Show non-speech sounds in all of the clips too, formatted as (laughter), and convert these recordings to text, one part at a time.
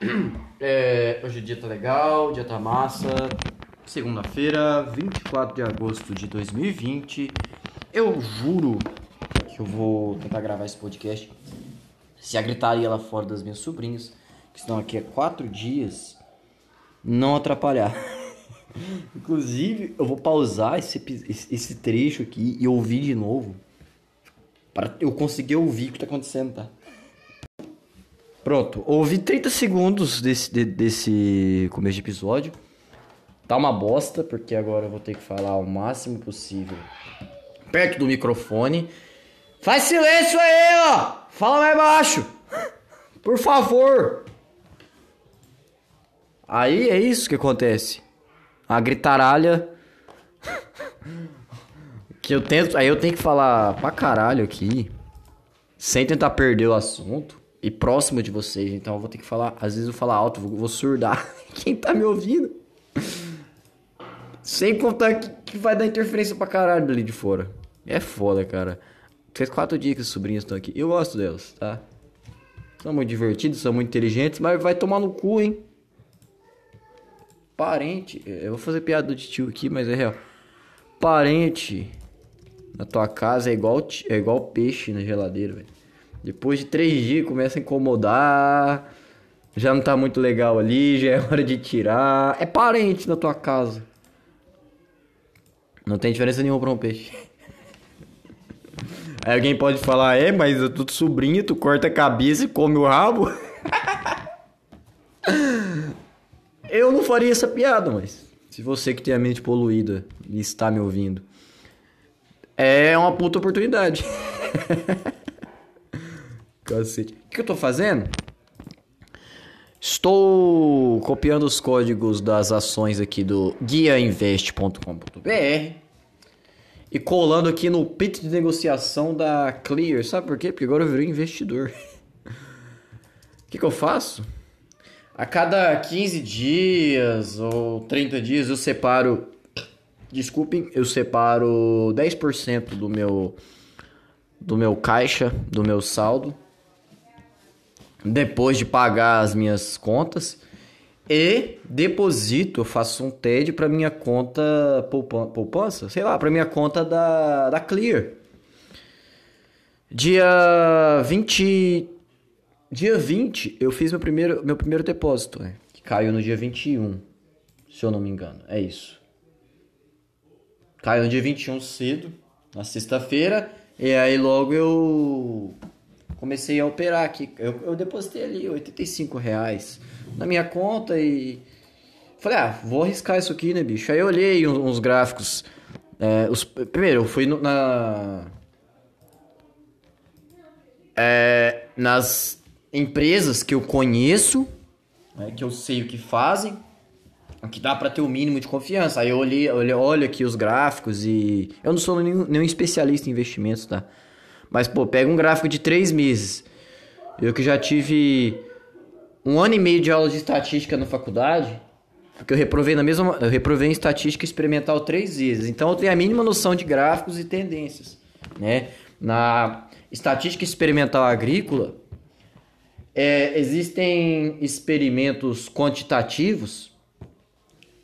(clears throat) É, hoje o dia tá legal, o dia tá massa. Segunda-feira, 24 de agosto de 2020. Eu juro que eu vou tentar gravar esse podcast. Se a gritaria lá fora das minhas sobrinhas, que estão aqui há quatro dias, não atrapalhar. (laughs) Inclusive, eu vou pausar esse, esse trecho aqui e ouvir de novo. Para eu conseguir ouvir o que tá acontecendo, tá? Pronto, ouvi 30 segundos desse, de, desse começo de episódio. Tá uma bosta, porque agora eu vou ter que falar o máximo possível perto do microfone. Faz silêncio aí, ó! Fala mais baixo! (laughs) Por favor! Aí é isso que acontece. A gritaralha. (laughs) que eu tento. Aí eu tenho que falar pra caralho aqui. Sem tentar perder o assunto e próximo de vocês. Então eu vou ter que falar, às vezes eu falo alto, vou, vou surdar (laughs) quem tá me ouvindo. Sem contar que, que, vai dar interferência pra caralho ali de fora. É foda, cara. Faz quatro dias que as sobrinhas estão aqui. Eu gosto delas, tá? São muito divertidos, são muito inteligentes, mas vai tomar no cu, hein? Parente. Eu vou fazer piada de tio aqui, mas é real. Parente na tua casa é igual, é igual peixe na geladeira, velho. Depois de três dias começa a incomodar. Já não tá muito legal ali, já é (laughs) hora de tirar. É parente da tua casa. Não tem diferença nenhuma pra um peixe. (laughs) Aí alguém pode falar, é, mas tudo sobrinho, tu corta a cabeça e come o rabo. (laughs) Eu não faria essa piada, mas se você que tem a mente poluída e está me ouvindo, é uma puta oportunidade. Cacete. O que eu tô fazendo? Estou copiando os códigos das ações aqui do guiainvest.com.br e colando aqui no pit de negociação da Clear. Sabe por quê? Porque agora eu virei investidor. (laughs) O que, que eu faço? A cada 15 dias ou 30 dias eu separo. Desculpem, eu separo 10% do meu do meu caixa, do meu saldo depois de pagar as minhas contas e deposito, faço um TED para minha conta poupança, sei lá, para minha conta da, da Clear. Dia 20 dia 20 eu fiz meu primeiro meu primeiro depósito, né? que caiu no dia 21, se eu não me engano. É isso. Caiu no dia 21 cedo, na sexta-feira, e aí logo eu comecei a operar aqui. Eu, eu depositei ali 85 reais na minha conta e falei, ah, vou arriscar isso aqui, né, bicho? Aí eu olhei uns, uns gráficos. É, os, primeiro, eu fui no, na. É, nas empresas que eu conheço, né, que eu sei o que fazem, que dá para ter o mínimo de confiança. Aí eu olhei, olhei, olho aqui os gráficos e. Eu não sou nenhum, nenhum especialista em investimentos, tá? Mas, pô, pega um gráfico de três meses. Eu que já tive um ano e meio de aula de estatística na faculdade, porque eu reprovei na mesma, eu reprovei em estatística experimental três vezes. Então eu tenho a mínima noção de gráficos e tendências, né? Na estatística experimental agrícola, é, existem experimentos quantitativos,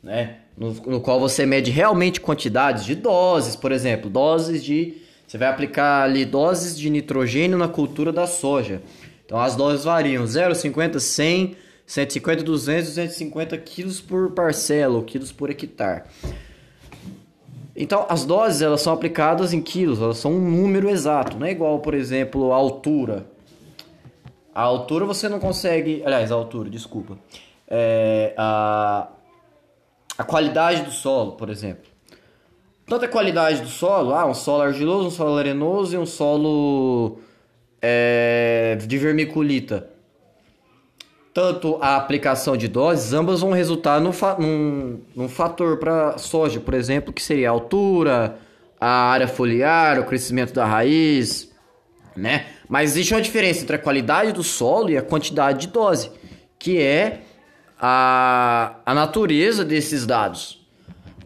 né? No, no qual você mede realmente quantidades de doses, por exemplo, doses de você vai aplicar ali doses de nitrogênio na cultura da soja. Então as doses variam 0,50, 100, 150, 200, 250 quilos por parcela ou quilos por hectare. Então as doses elas são aplicadas em quilos, elas são um número exato, não é igual, por exemplo, a altura. A altura você não consegue, aliás, a altura, desculpa. É, a, a qualidade do solo, por exemplo tanto a qualidade do solo, ah, um solo argiloso, um solo arenoso e um solo é, de vermiculita. Tanto a aplicação de doses, ambas vão resultar num, num, num fator para soja, por exemplo, que seria a altura, a área foliar, o crescimento da raiz, né? Mas existe uma diferença entre a qualidade do solo e a quantidade de dose, que é a, a natureza desses dados.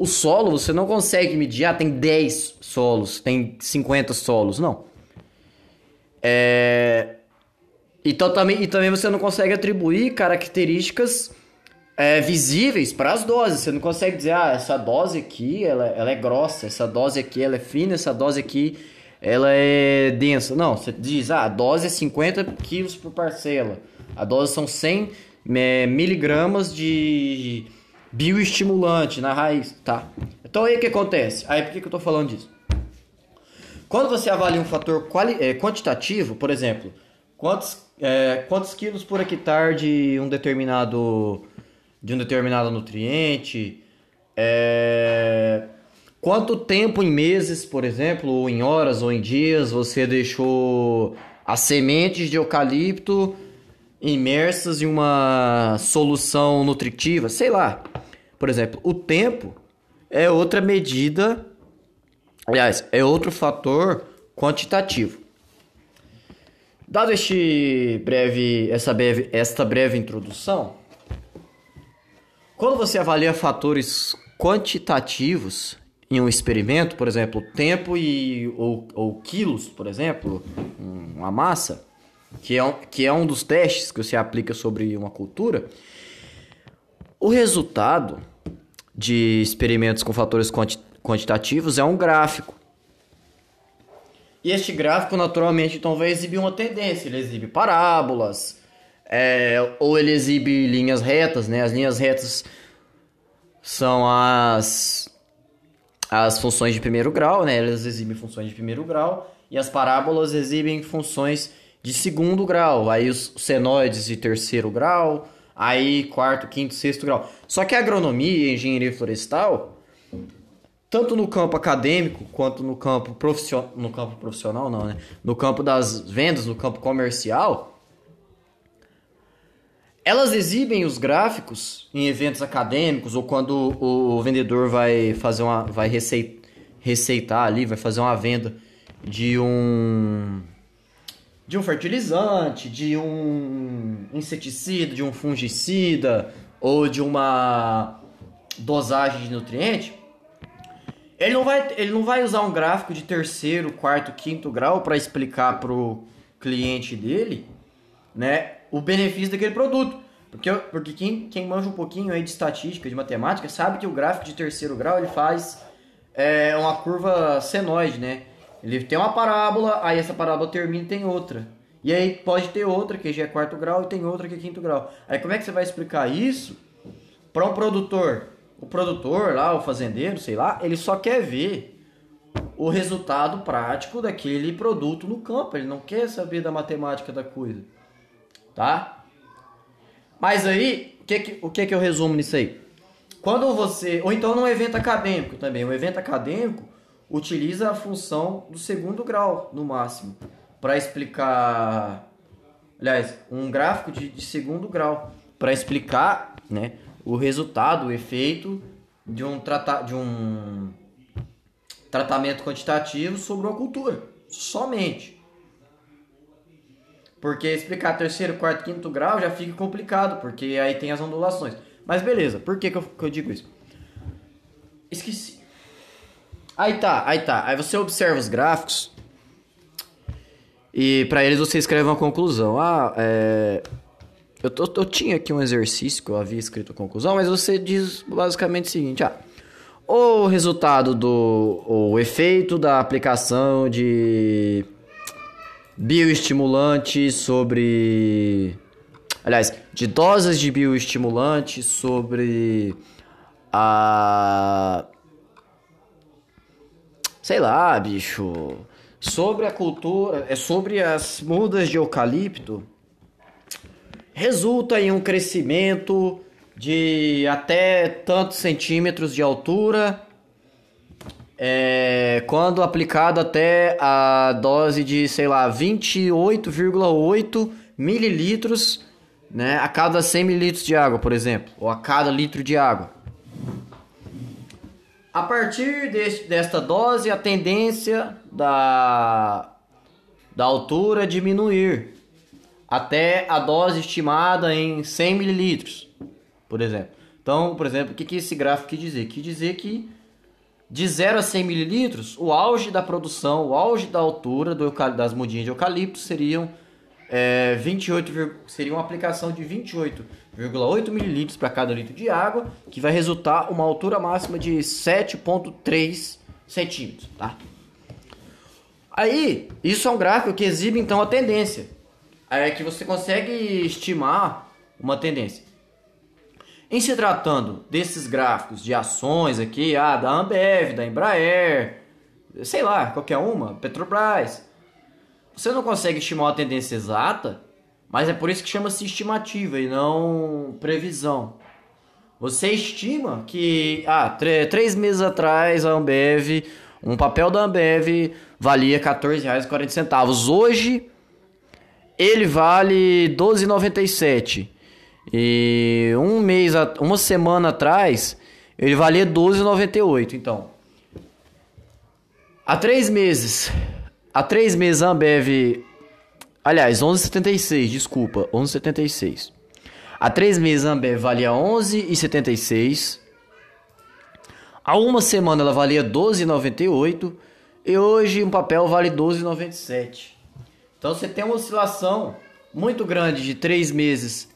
O solo você não consegue medir, ah, tem 10 solos, tem 50 solos, não. É... Então também, e também você não consegue atribuir características é, visíveis para as doses. Você não consegue dizer, ah, essa dose aqui ela, ela é grossa, essa dose aqui ela é fina, essa dose aqui ela é densa. Não, você diz, ah, a dose é 50 quilos por parcela. A dose são 100 é, miligramas de bioestimulante na raiz, tá? Então aí o que acontece? Aí por que, que eu tô falando disso? Quando você avalia um fator quali é, quantitativo, por exemplo, quantos, é, quantos quilos por hectare de um determinado de um determinado nutriente, é, quanto tempo em meses, por exemplo, ou em horas ou em dias você deixou as sementes de eucalipto imersas em uma solução nutritiva, sei lá. Por exemplo, o tempo é outra medida, aliás, é outro fator quantitativo. Dado este breve, essa breve, esta breve introdução, quando você avalia fatores quantitativos em um experimento, por exemplo, tempo e, ou, ou quilos, por exemplo, uma massa, que é, um, que é um dos testes que você aplica sobre uma cultura, o resultado de experimentos com fatores quanti quantitativos é um gráfico. E este gráfico, naturalmente, então vai exibir uma tendência. Ele exibe parábolas, é, ou ele exibe linhas retas, né? As linhas retas são as, as funções de primeiro grau, né? Elas exibem funções de primeiro grau. E as parábolas exibem funções de segundo grau. Aí os senoides de terceiro grau, aí quarto, quinto, sexto grau. Só que a agronomia e engenharia florestal, tanto no campo acadêmico quanto no campo profissional, no campo profissional não, né? No campo das vendas, no campo comercial, elas exibem os gráficos em eventos acadêmicos ou quando o, o vendedor vai fazer uma vai receitar ali, vai fazer uma venda de um de um fertilizante, de um inseticida, de um fungicida ou de uma dosagem de nutriente, ele não vai, ele não vai usar um gráfico de terceiro, quarto, quinto grau para explicar para o cliente dele, né, o benefício daquele produto. Porque, porque quem, quem manja um pouquinho aí de estatística, de matemática, sabe que o gráfico de terceiro grau ele faz é, uma curva senoide, né? Ele tem uma parábola, aí essa parábola termina e tem outra. E aí pode ter outra que já é quarto grau e tem outra que é quinto grau. Aí como é que você vai explicar isso para um produtor? O produtor lá, o fazendeiro, sei lá, ele só quer ver o resultado prático daquele produto no campo. Ele não quer saber da matemática da coisa. Tá? Mas aí, o que, que, o que, que eu resumo nisso aí? Quando você. Ou então num evento acadêmico também. Um evento acadêmico, utiliza a função do segundo grau, no máximo, para explicar. Aliás, um gráfico de, de segundo grau, para explicar né, o resultado, o efeito de um, trata, de um tratamento quantitativo sobre uma cultura. Somente. Porque explicar terceiro, quarto, quinto grau já fica complicado, porque aí tem as ondulações. Mas beleza, por que, que, eu, que eu digo isso? Esqueci. Aí tá, aí tá. Aí você observa os gráficos e para eles você escreve uma conclusão. Ah, é... eu, eu, eu, tinha aqui um exercício que eu havia escrito a conclusão, mas você diz basicamente o seguinte: ah, o resultado do. o efeito da aplicação de bioestimulante sobre. Aliás, de doses de bioestimulante sobre a sei lá, bicho, sobre a cultura, é sobre as mudas de eucalipto, resulta em um crescimento de até tantos centímetros de altura, é, quando aplicado até a dose de, sei lá, 28,8 mililitros né, a cada 100 mililitros de água, por exemplo, ou a cada litro de água. A partir deste, desta dose, a tendência da, da altura diminuir até a dose estimada em 100 mililitros, por exemplo. Então, por exemplo, o que, que esse gráfico quer dizer? Quer dizer que de 0 a 100 mililitros, o auge da produção, o auge da altura do, das mudinhas de eucalipto seriam é, 28, seria uma aplicação de 28,8 mililitros para cada litro de água, que vai resultar uma altura máxima de 7,3 centímetros, tá? Aí, isso é um gráfico que exibe então a tendência. É que você consegue estimar uma tendência. Em se tratando desses gráficos de ações aqui, ah, da Ambev, da Embraer, sei lá, qualquer uma, Petrobras, você não consegue estimar uma tendência exata, mas é por isso que chama-se estimativa e não previsão. Você estima que, ah, três meses atrás a Ambev, um papel da Ambev valia R$ 14,40. Hoje ele vale R$ 12,97. E um mês, uma semana atrás, ele valia R$ 12,98. Então, há três meses Há três meses a Ambev. Aliás, 11,76, desculpa, 11,76. Há três meses a Ambev valia 11,76. Há uma semana ela valia 12,98. E hoje um papel vale 12,97. Então você tem uma oscilação muito grande de três meses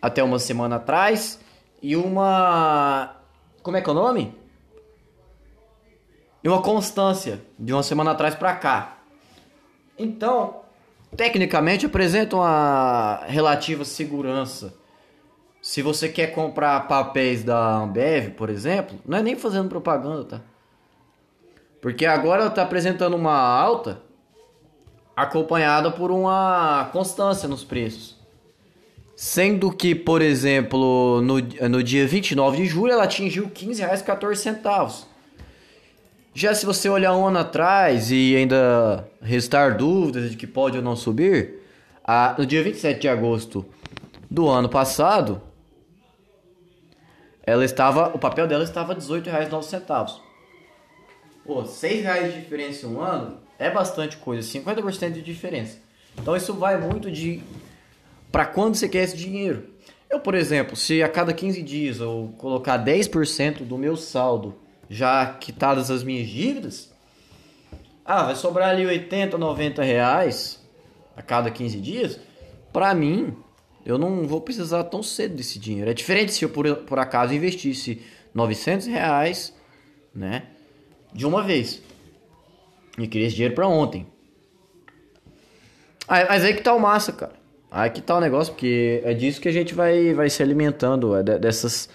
até uma semana atrás. E uma. Como é que é o nome? E uma constância de uma semana atrás para cá. Então, tecnicamente apresenta uma relativa segurança. Se você quer comprar papéis da Ambev, por exemplo, não é nem fazendo propaganda, tá? Porque agora ela está apresentando uma alta acompanhada por uma constância nos preços. Sendo que, por exemplo, no, no dia 29 de julho ela atingiu R$ 15,14. Já se você olhar um ano atrás e ainda restar dúvidas de que pode ou não subir, a, no dia 27 de agosto do ano passado, ela estava, o papel dela estava R$ 18,09. Pô, R$ 6,00 de diferença em um ano é bastante coisa, 50% de diferença. Então isso vai muito de para quando você quer esse dinheiro. Eu, por exemplo, se a cada 15 dias eu colocar 10% do meu saldo já quitadas as minhas dívidas, ah, vai sobrar ali 80, 90 reais a cada 15 dias. Para mim, eu não vou precisar tão cedo desse dinheiro. É diferente se eu por, por acaso investisse 900 reais, né, de uma vez. E queria esse dinheiro para ontem. Ah, mas aí que tá o massa, cara. Aí que tá o negócio, porque é disso que a gente vai, vai se alimentando, é dessas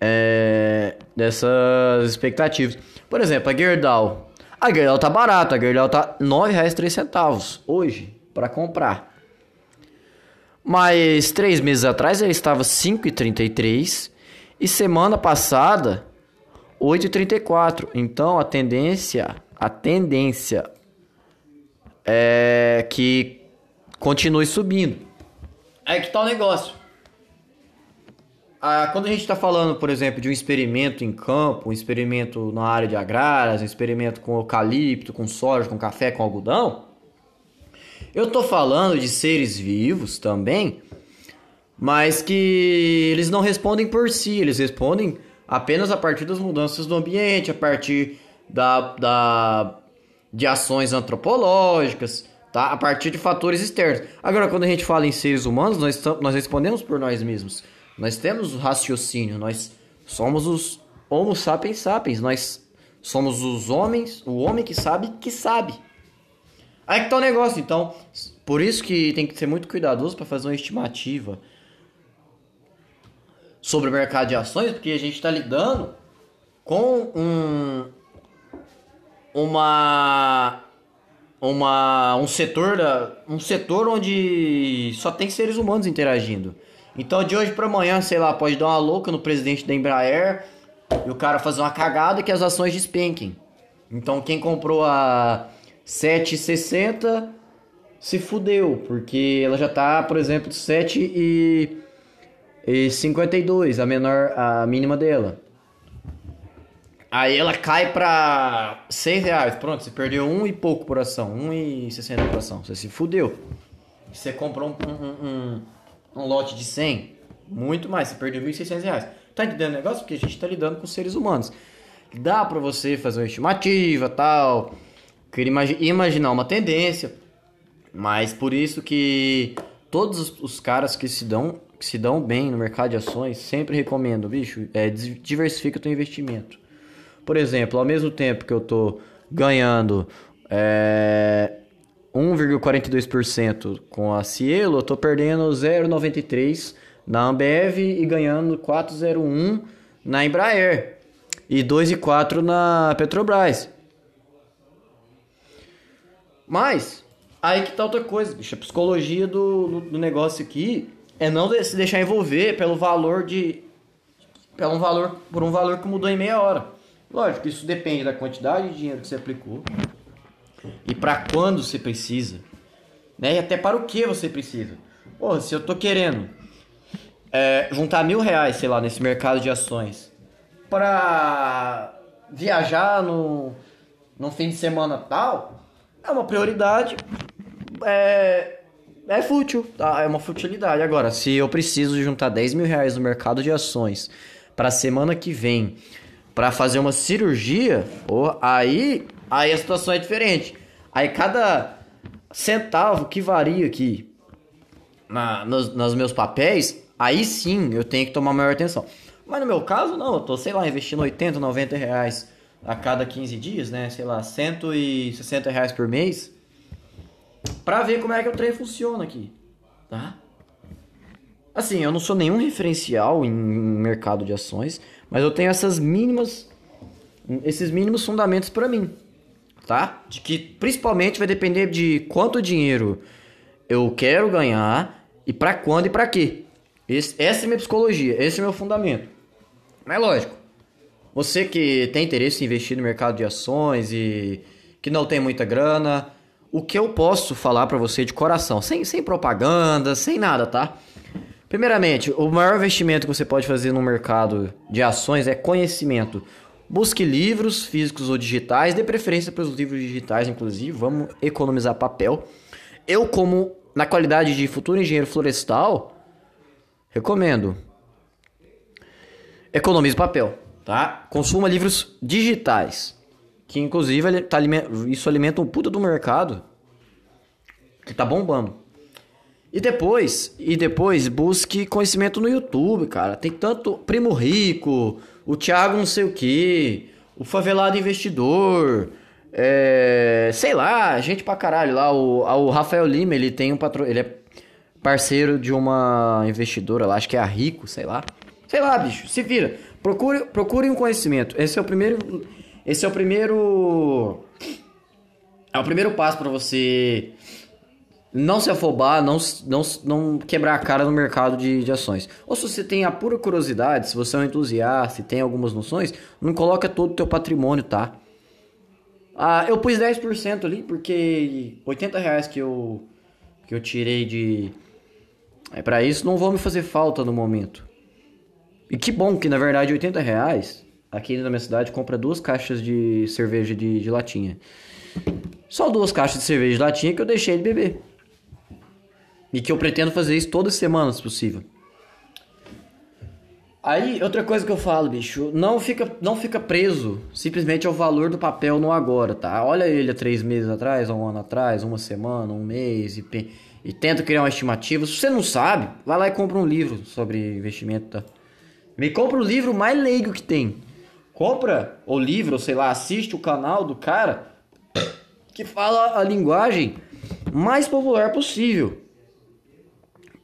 é, dessas expectativas. Por exemplo, a Gerdau. A Gerdau tá barata, a Gerdau tá R$ 9,03 hoje para comprar. Mas três meses atrás ela estava 5,33 e semana passada 8,34. Então a tendência, a tendência é que continue subindo. É que tá o negócio. Ah, quando a gente está falando, por exemplo, de um experimento em campo, um experimento na área de agrárias, um experimento com eucalipto, com soja, com café, com algodão, eu estou falando de seres vivos também, mas que eles não respondem por si, eles respondem apenas a partir das mudanças do ambiente, a partir da, da, de ações antropológicas, tá? a partir de fatores externos. Agora, quando a gente fala em seres humanos, nós, nós respondemos por nós mesmos. Nós temos raciocínio, nós somos os Homo sapiens sapiens, nós somos os homens, o homem que sabe que sabe. Aí que tá o negócio, então, por isso que tem que ser muito cuidadoso para fazer uma estimativa sobre o mercado de ações, porque a gente está lidando com um uma uma um setor da, um setor onde só tem seres humanos interagindo. Então de hoje para amanhã, sei lá, pode dar uma louca no presidente da Embraer e o cara fazer uma cagada que as ações despenquem. Então quem comprou a 7,60 se fudeu, porque ela já tá, por exemplo, 7 e, e 52, a menor, a mínima dela. Aí ela cai pra 6 reais. Pronto, você perdeu um e pouco por ação. 1,60 por ação. Você se fudeu. Você comprou um, um, um um lote de 100, muito mais, você perdeu 1.600 reais. Tá entendendo o negócio? Porque a gente tá lidando com seres humanos. Dá para você fazer uma estimativa, tal, imaginar uma tendência. Mas por isso que todos os caras que se dão que se dão bem no mercado de ações sempre recomendo, bicho, é diversifica o teu investimento. Por exemplo, ao mesmo tempo que eu tô ganhando é, 1,42% com a Cielo, eu tô perdendo 0,93 na Ambev e ganhando 4,01 na Embraer e 2,4 na Petrobras. Mas Aí que tá outra coisa, bicho. A psicologia do, do, negócio aqui é não se deixar envolver pelo valor de. Pelo valor, por um valor que mudou em meia hora. Lógico, isso depende da quantidade de dinheiro que você aplicou e para quando você precisa, né? E até para o que você precisa. Porra, se eu tô querendo é, juntar mil reais, sei lá, nesse mercado de ações para viajar no, no fim de semana tal, é uma prioridade é, é fútil, tá? É uma futilidade. Agora, se eu preciso juntar 10 mil reais no mercado de ações para semana que vem para fazer uma cirurgia, oh, aí, aí a situação é diferente. Aí cada centavo que varia aqui na, nos, nos meus papéis, aí sim eu tenho que tomar maior atenção. Mas no meu caso, não, eu tô, sei lá, investindo 80, 90 reais a cada 15 dias, né? Sei lá, 160 reais por mês para ver como é que o trem funciona aqui, tá? Assim, eu não sou nenhum referencial em mercado de ações, mas eu tenho essas mínimas esses mínimos fundamentos para mim, tá? De que principalmente vai depender de quanto dinheiro eu quero ganhar e para quando e para quê. Esse, essa é minha psicologia, esse é meu fundamento. Mas lógico, você que tem interesse em investir no mercado de ações e que não tem muita grana, o que eu posso falar para você de coração, sem, sem propaganda, sem nada, tá? Primeiramente, o maior investimento que você pode fazer no mercado de ações é conhecimento. Busque livros físicos ou digitais, dê preferência para os livros digitais, inclusive, vamos economizar papel. Eu, como na qualidade de futuro engenheiro florestal, recomendo. Economize papel, tá? Consuma livros digitais. Que inclusive tá, isso alimenta um puta do mercado que tá bombando. E depois, e depois busque conhecimento no YouTube, cara. Tem tanto Primo Rico, o Thiago não sei o que, o Favelado Investidor, é, sei lá, gente pra caralho lá. O, o Rafael Lima, ele tem um patro, ele é parceiro de uma investidora lá, acho que é a Rico, sei lá. Sei lá, bicho, se vira. Procure, procure um conhecimento. Esse é o primeiro esse é o primeiro. É o primeiro passo para você não se afobar, não, não, não quebrar a cara no mercado de, de ações. Ou se você tem a pura curiosidade, se você é um entusiasta e tem algumas noções, não coloca todo o teu patrimônio, tá? Ah, eu pus 10% ali porque 80 reais que eu, que eu tirei de... É para isso não vão me fazer falta no momento. E que bom que na verdade 80 reais aqui na minha cidade compra duas caixas de cerveja de, de latinha. Só duas caixas de cerveja de latinha que eu deixei de beber. E que eu pretendo fazer isso todas as semanas, se possível. Aí, outra coisa que eu falo, bicho, não fica, não fica preso simplesmente ao valor do papel no agora, tá? Olha ele há três meses atrás, um ano atrás, uma semana, um mês e, e tenta criar uma estimativa. Se você não sabe, vai lá e compra um livro sobre investimento, tá? Me compra o livro mais leigo que tem compra o livro, sei lá, assiste o canal do cara que fala a linguagem mais popular possível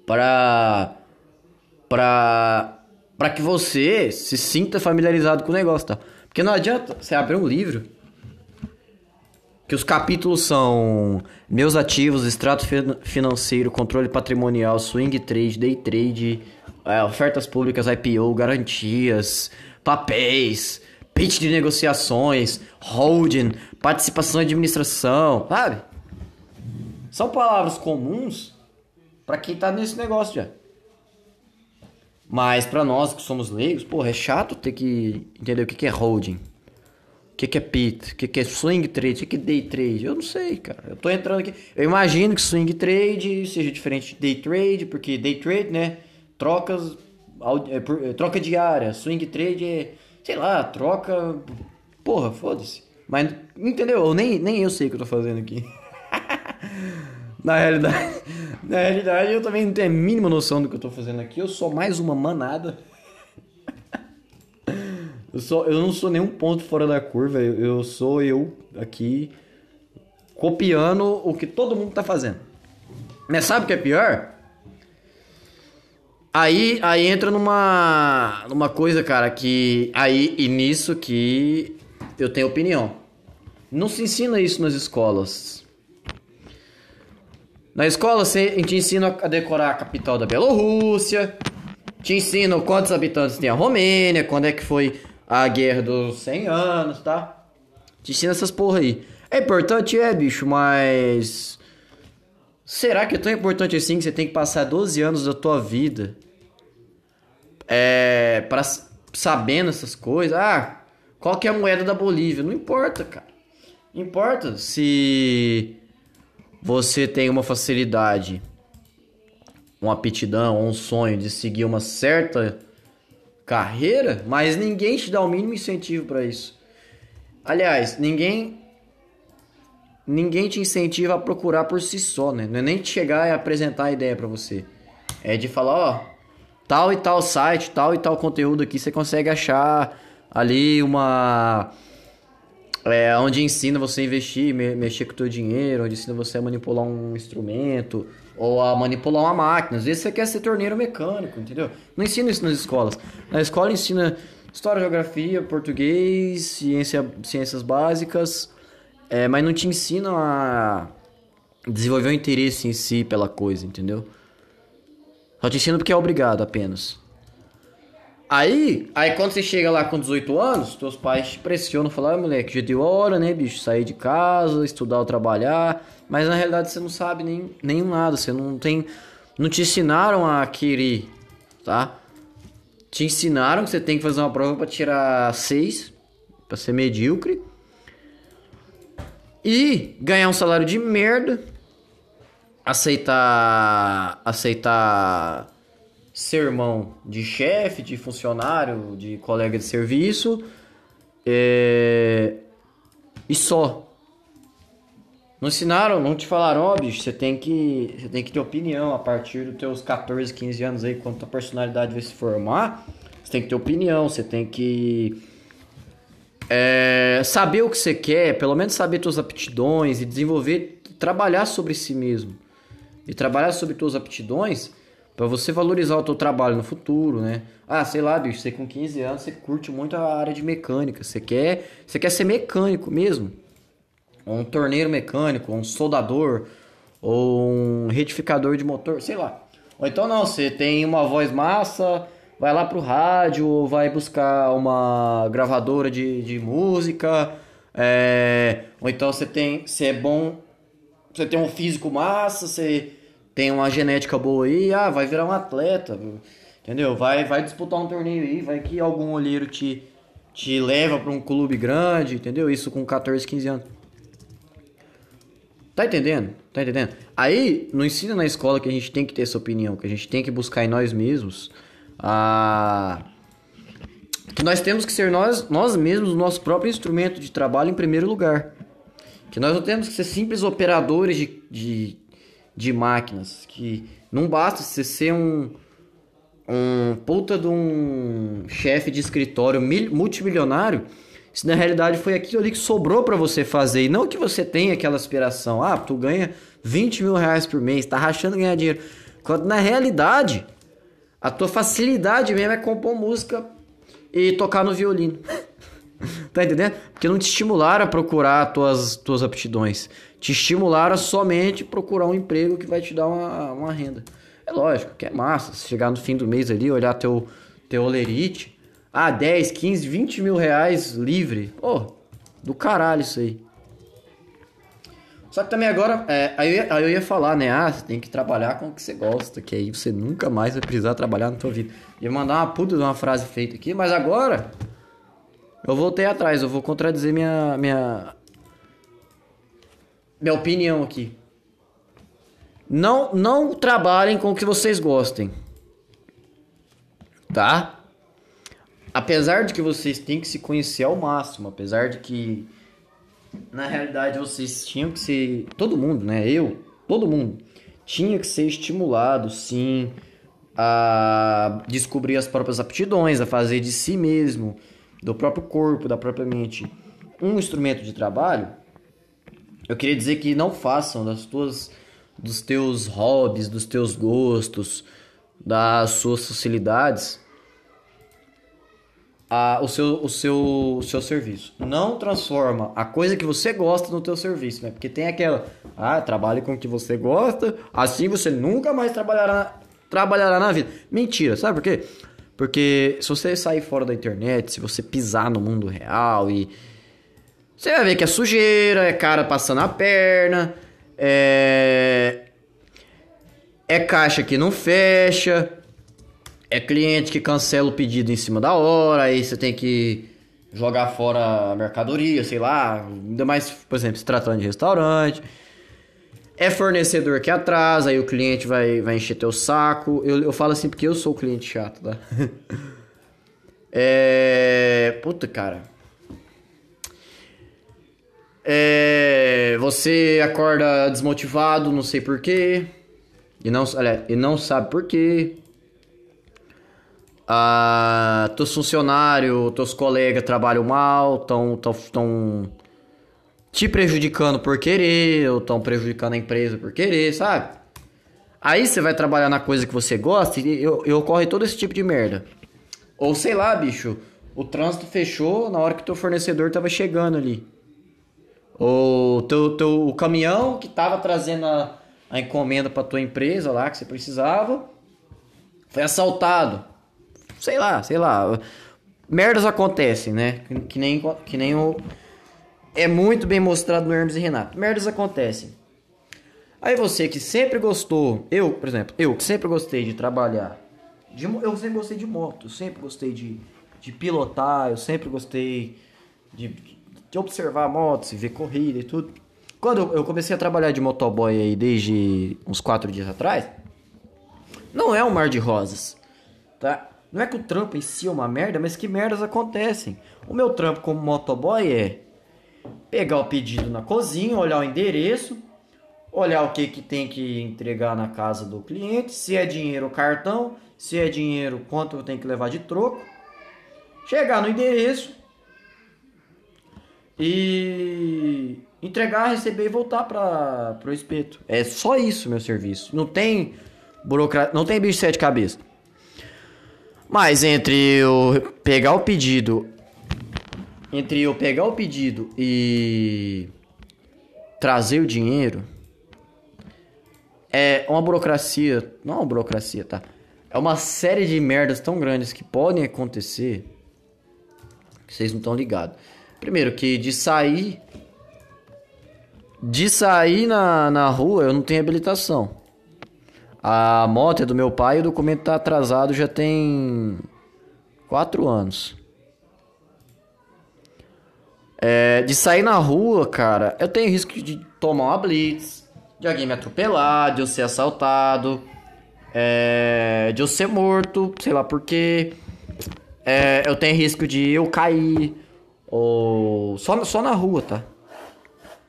para para para que você se sinta familiarizado com o negócio, tá? Porque não adianta você abrir um livro que os capítulos são meus ativos, extrato financeiro, controle patrimonial, swing trade, day trade, é, ofertas públicas, IPO, garantias, papéis, pitch de negociações, holding, participação em administração, sabe? São palavras comuns para quem tá nesse negócio já. Mas para nós que somos leigos, porra, é chato ter que entender o que é holding. O que é pit, o que é swing trade, o que é day trade. Eu não sei, cara. Eu tô entrando aqui. Eu imagino que swing trade seja diferente de day trade, porque day trade, né? Trocas, é, é, troca diária. Swing trade é sei lá, troca. Porra, foda-se. Mas, entendeu? Eu nem, nem eu sei o que eu tô fazendo aqui. (laughs) Na realidade, (laughs) na realidade, eu também não tenho a mínima noção do que eu tô fazendo aqui. Eu sou mais uma manada. (laughs) Eu, sou, eu não sou nenhum ponto fora da curva. Eu, eu sou eu aqui copiando o que todo mundo tá fazendo. Mas sabe o que é pior? Aí, aí entra numa, numa coisa, cara, que. Aí, e nisso que eu tenho opinião. Não se ensina isso nas escolas. Na escola, você, gente ensina a decorar a capital da Bielorrússia. Te ensina quantos habitantes tem a Romênia, quando é que foi a guerra dos 100 anos, tá? Te ensina essas porra aí. É importante, é, bicho, mas. Será que é tão importante assim que você tem que passar 12 anos da tua vida é, para sabendo essas coisas. Ah, qual que é a moeda da Bolívia? Não importa, cara. Importa se você tem uma facilidade, uma aptidão, um sonho de seguir uma certa carreira, mas ninguém te dá o mínimo incentivo para isso. Aliás, ninguém ninguém te incentiva a procurar por si só, né? Não é nem chegar e apresentar a ideia para você. É de falar, ó, tal e tal site, tal e tal conteúdo aqui, você consegue achar ali uma. É, onde ensina você a investir, me, mexer com o teu dinheiro, onde ensina você a manipular um instrumento ou a manipular uma máquina. Às vezes você quer ser torneiro mecânico, entendeu? Não ensina isso nas escolas. Na escola ensina história, geografia, português, ciência, ciências básicas, é, mas não te ensina a desenvolver o interesse em si pela coisa, entendeu? Só te ensino porque é obrigado apenas. Aí, aí quando você chega lá com 18 anos, teus pais te pressionam, falam, ah, moleque, já deu hora, né, bicho? Sair de casa, estudar ou trabalhar. Mas na realidade você não sabe nem, nem nada, você não tem. Não te ensinaram a querer, tá? Te ensinaram que você tem que fazer uma prova para tirar 6, para ser medíocre. E ganhar um salário de merda aceitar aceitar sermão de chefe, de funcionário, de colega de serviço é... e só. Não ensinaram, não te falaram, ó, oh, bicho, você tem que você tem que ter opinião a partir dos teus 14, 15 anos aí, quando tua personalidade vai se formar, você tem que ter opinião, você tem que é, saber o que você quer, pelo menos saber suas aptidões e desenvolver, trabalhar sobre si mesmo e trabalhar sobre tuas aptidões para você valorizar o teu trabalho no futuro, né? Ah, sei lá, bicho, você com 15 anos, você curte muito a área de mecânica, você quer, você quer ser mecânico mesmo. Ou um torneiro mecânico, ou um soldador, ou um retificador de motor, sei lá. Ou então não, você tem uma voz massa, vai lá pro rádio, ou vai buscar uma gravadora de, de música, é... ou então você tem, você é bom, você tem um físico massa, você tem uma genética boa aí, ah, vai virar um atleta, entendeu? Vai, vai disputar um torneio aí, vai que algum olheiro te, te leva para um clube grande, entendeu? Isso com 14, 15 anos. Tá entendendo? Tá entendendo? Aí, não ensina na escola que a gente tem que ter essa opinião, que a gente tem que buscar em nós mesmos a que nós temos que ser nós, nós mesmos o nosso próprio instrumento de trabalho em primeiro lugar. Que nós não temos que ser simples operadores de, de de máquinas. Que não basta você ser um, um puta de um chefe de escritório mil, multimilionário se na realidade foi aquilo ali que sobrou para você fazer e não que você tenha aquela aspiração. Ah, tu ganha 20 mil reais por mês, tá rachando ganhar dinheiro. Quando na realidade a tua facilidade mesmo é compor música e tocar no violino. (laughs) tá entendendo? Porque não te estimularam a procurar tuas, tuas aptidões te estimular a somente procurar um emprego que vai te dar uma, uma renda. É lógico que é massa, se chegar no fim do mês ali, olhar teu, teu olerite, ah, 10, 15, 20 mil reais livre. Pô, do caralho isso aí. Só que também agora, é, aí, aí eu ia falar, né? Ah, você tem que trabalhar com o que você gosta, que aí você nunca mais vai precisar trabalhar na tua vida. Ia mandar uma puta de uma frase feita aqui, mas agora eu voltei atrás, eu vou contradizer minha, minha, minha opinião aqui. Não, não trabalhem com o que vocês gostem. Tá? Apesar de que vocês têm que se conhecer ao máximo, apesar de que na realidade vocês tinham que ser todo mundo, né? Eu, todo mundo, tinha que ser estimulado, sim, a descobrir as próprias aptidões, a fazer de si mesmo, do próprio corpo, da própria mente, um instrumento de trabalho, eu queria dizer que não façam das tuas, dos teus hobbies, dos teus gostos, das suas facilidades, a, o, seu, o, seu, o seu serviço. Não transforma a coisa que você gosta no teu serviço, né? Porque tem aquela, ah, trabalhe com o que você gosta, assim você nunca mais trabalhará, trabalhará na vida. Mentira, sabe por quê? Porque se você sair fora da internet, se você pisar no mundo real e você vai ver que é sujeira, é cara passando a perna, é é caixa que não fecha, é cliente que cancela o pedido em cima da hora, aí você tem que jogar fora a mercadoria, sei lá, ainda mais, por exemplo, se tratando de restaurante. É fornecedor que atrasa, aí o cliente vai, vai encher teu saco. Eu, eu falo assim porque eu sou o cliente chato, tá? (laughs) é. Puta, cara. É. Você acorda desmotivado, não sei porquê. E não, olha, e não sabe porquê ah, teus funcionários, teus colegas trabalham mal, estão tão, tão te prejudicando por querer, ou estão prejudicando a empresa por querer, sabe? Aí você vai trabalhar na coisa que você gosta e, e, ocorre todo esse tipo de merda. Ou sei lá, bicho, o trânsito fechou na hora que teu fornecedor tava chegando ali. Ou teu, teu, o caminhão que tava trazendo a, a encomenda pra tua empresa lá que você precisava foi assaltado. Sei lá, sei lá. Merdas acontecem, né? Que, que nem, que nem o. É muito bem mostrado no Hermes e Renato. Merdas acontecem. Aí você que sempre gostou, eu, por exemplo, eu que sempre gostei de trabalhar, de, eu sempre gostei de moto, eu sempre gostei de, de pilotar, eu sempre gostei de, de observar motos e ver corrida e tudo. Quando eu, comecei a trabalhar de motoboy aí desde uns quatro dias atrás, não é um mar de rosas, tá? Não é que o trampo em si é uma merda, mas que merdas acontecem. O meu trampo como motoboy é pegar o pedido na cozinha, olhar o endereço, olhar o que, que tem que entregar na casa do cliente, se é dinheiro cartão, se é dinheiro quanto eu tenho que levar de troco, chegar no endereço e entregar, receber e voltar para o espeto. É só isso meu serviço. Não tem burocracia, não tem bicho de sete cabeças. Mas entre eu pegar o pedido. Entre eu pegar o pedido e trazer o dinheiro. É uma burocracia. Não é uma burocracia, tá? É uma série de merdas tão grandes que podem acontecer. Que vocês não estão ligados. Primeiro, que de sair. De sair na, na rua eu não tenho habilitação. A moto é do meu pai e o documento tá atrasado já tem quatro anos. É, de sair na rua, cara, eu tenho risco de tomar uma blitz, de alguém me atropelar, de eu ser assaltado, é, de eu ser morto, sei lá porquê. É, eu tenho risco de eu cair, ou só, só na rua, tá?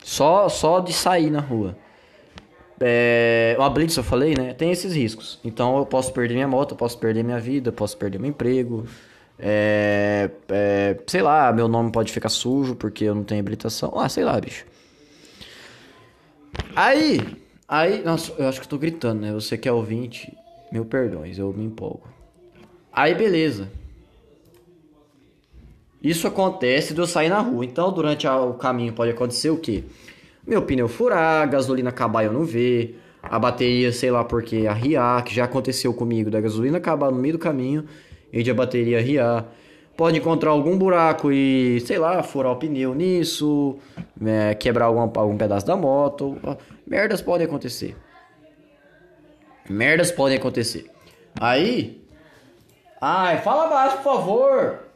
Só, só de sair na rua. É, uma blitz, eu falei, né? Tem esses riscos. Então eu posso perder minha moto, eu posso perder minha vida, eu posso perder meu emprego. É, é, sei lá, meu nome pode ficar sujo porque eu não tenho habilitação. Ah, sei lá, bicho. Aí, aí, nossa, eu acho que eu tô gritando, né? Você que é ouvinte, mil perdões, eu me empolgo. Aí, beleza. Isso acontece de eu sair na rua. Então, durante o caminho pode acontecer o quê? meu pneu furar, a gasolina acabar e eu não ver, a bateria, sei lá porque, arriar, que já aconteceu comigo, da gasolina acabar no meio do caminho e de a bateria arriar. Pode encontrar algum buraco e, sei lá, furar o pneu nisso, é, quebrar algum, algum pedaço da moto. Merdas podem acontecer. Merdas podem acontecer. Aí. Ai, fala baixo, por favor.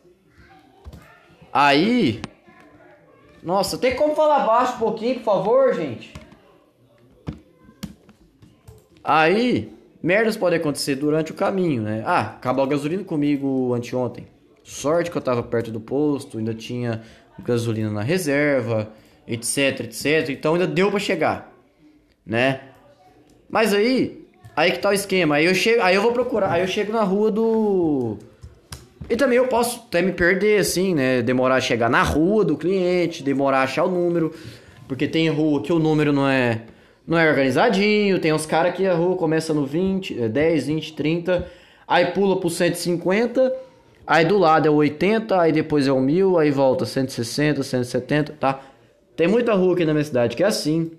Aí. Nossa, tem como falar baixo um pouquinho, por favor, gente? Aí, merdas podem acontecer durante o caminho, né? Ah, acabou a gasolina comigo anteontem. Sorte que eu tava perto do posto, ainda tinha gasolina na reserva, etc, etc. Então ainda deu para chegar, né? Mas aí, aí que tá o esquema. Aí eu chego, aí eu vou procurar, aí eu chego na rua do e também eu posso até me perder assim, né? Demorar a chegar na rua do cliente, demorar a achar o número, porque tem rua que o número não é não é organizadinho, tem uns caras que a rua começa no 20, 10, 20, 30, aí pula pro 150, aí do lado é o 80, aí depois é o 1000, aí volta 160, 170, tá? Tem muita rua aqui na minha cidade que é assim.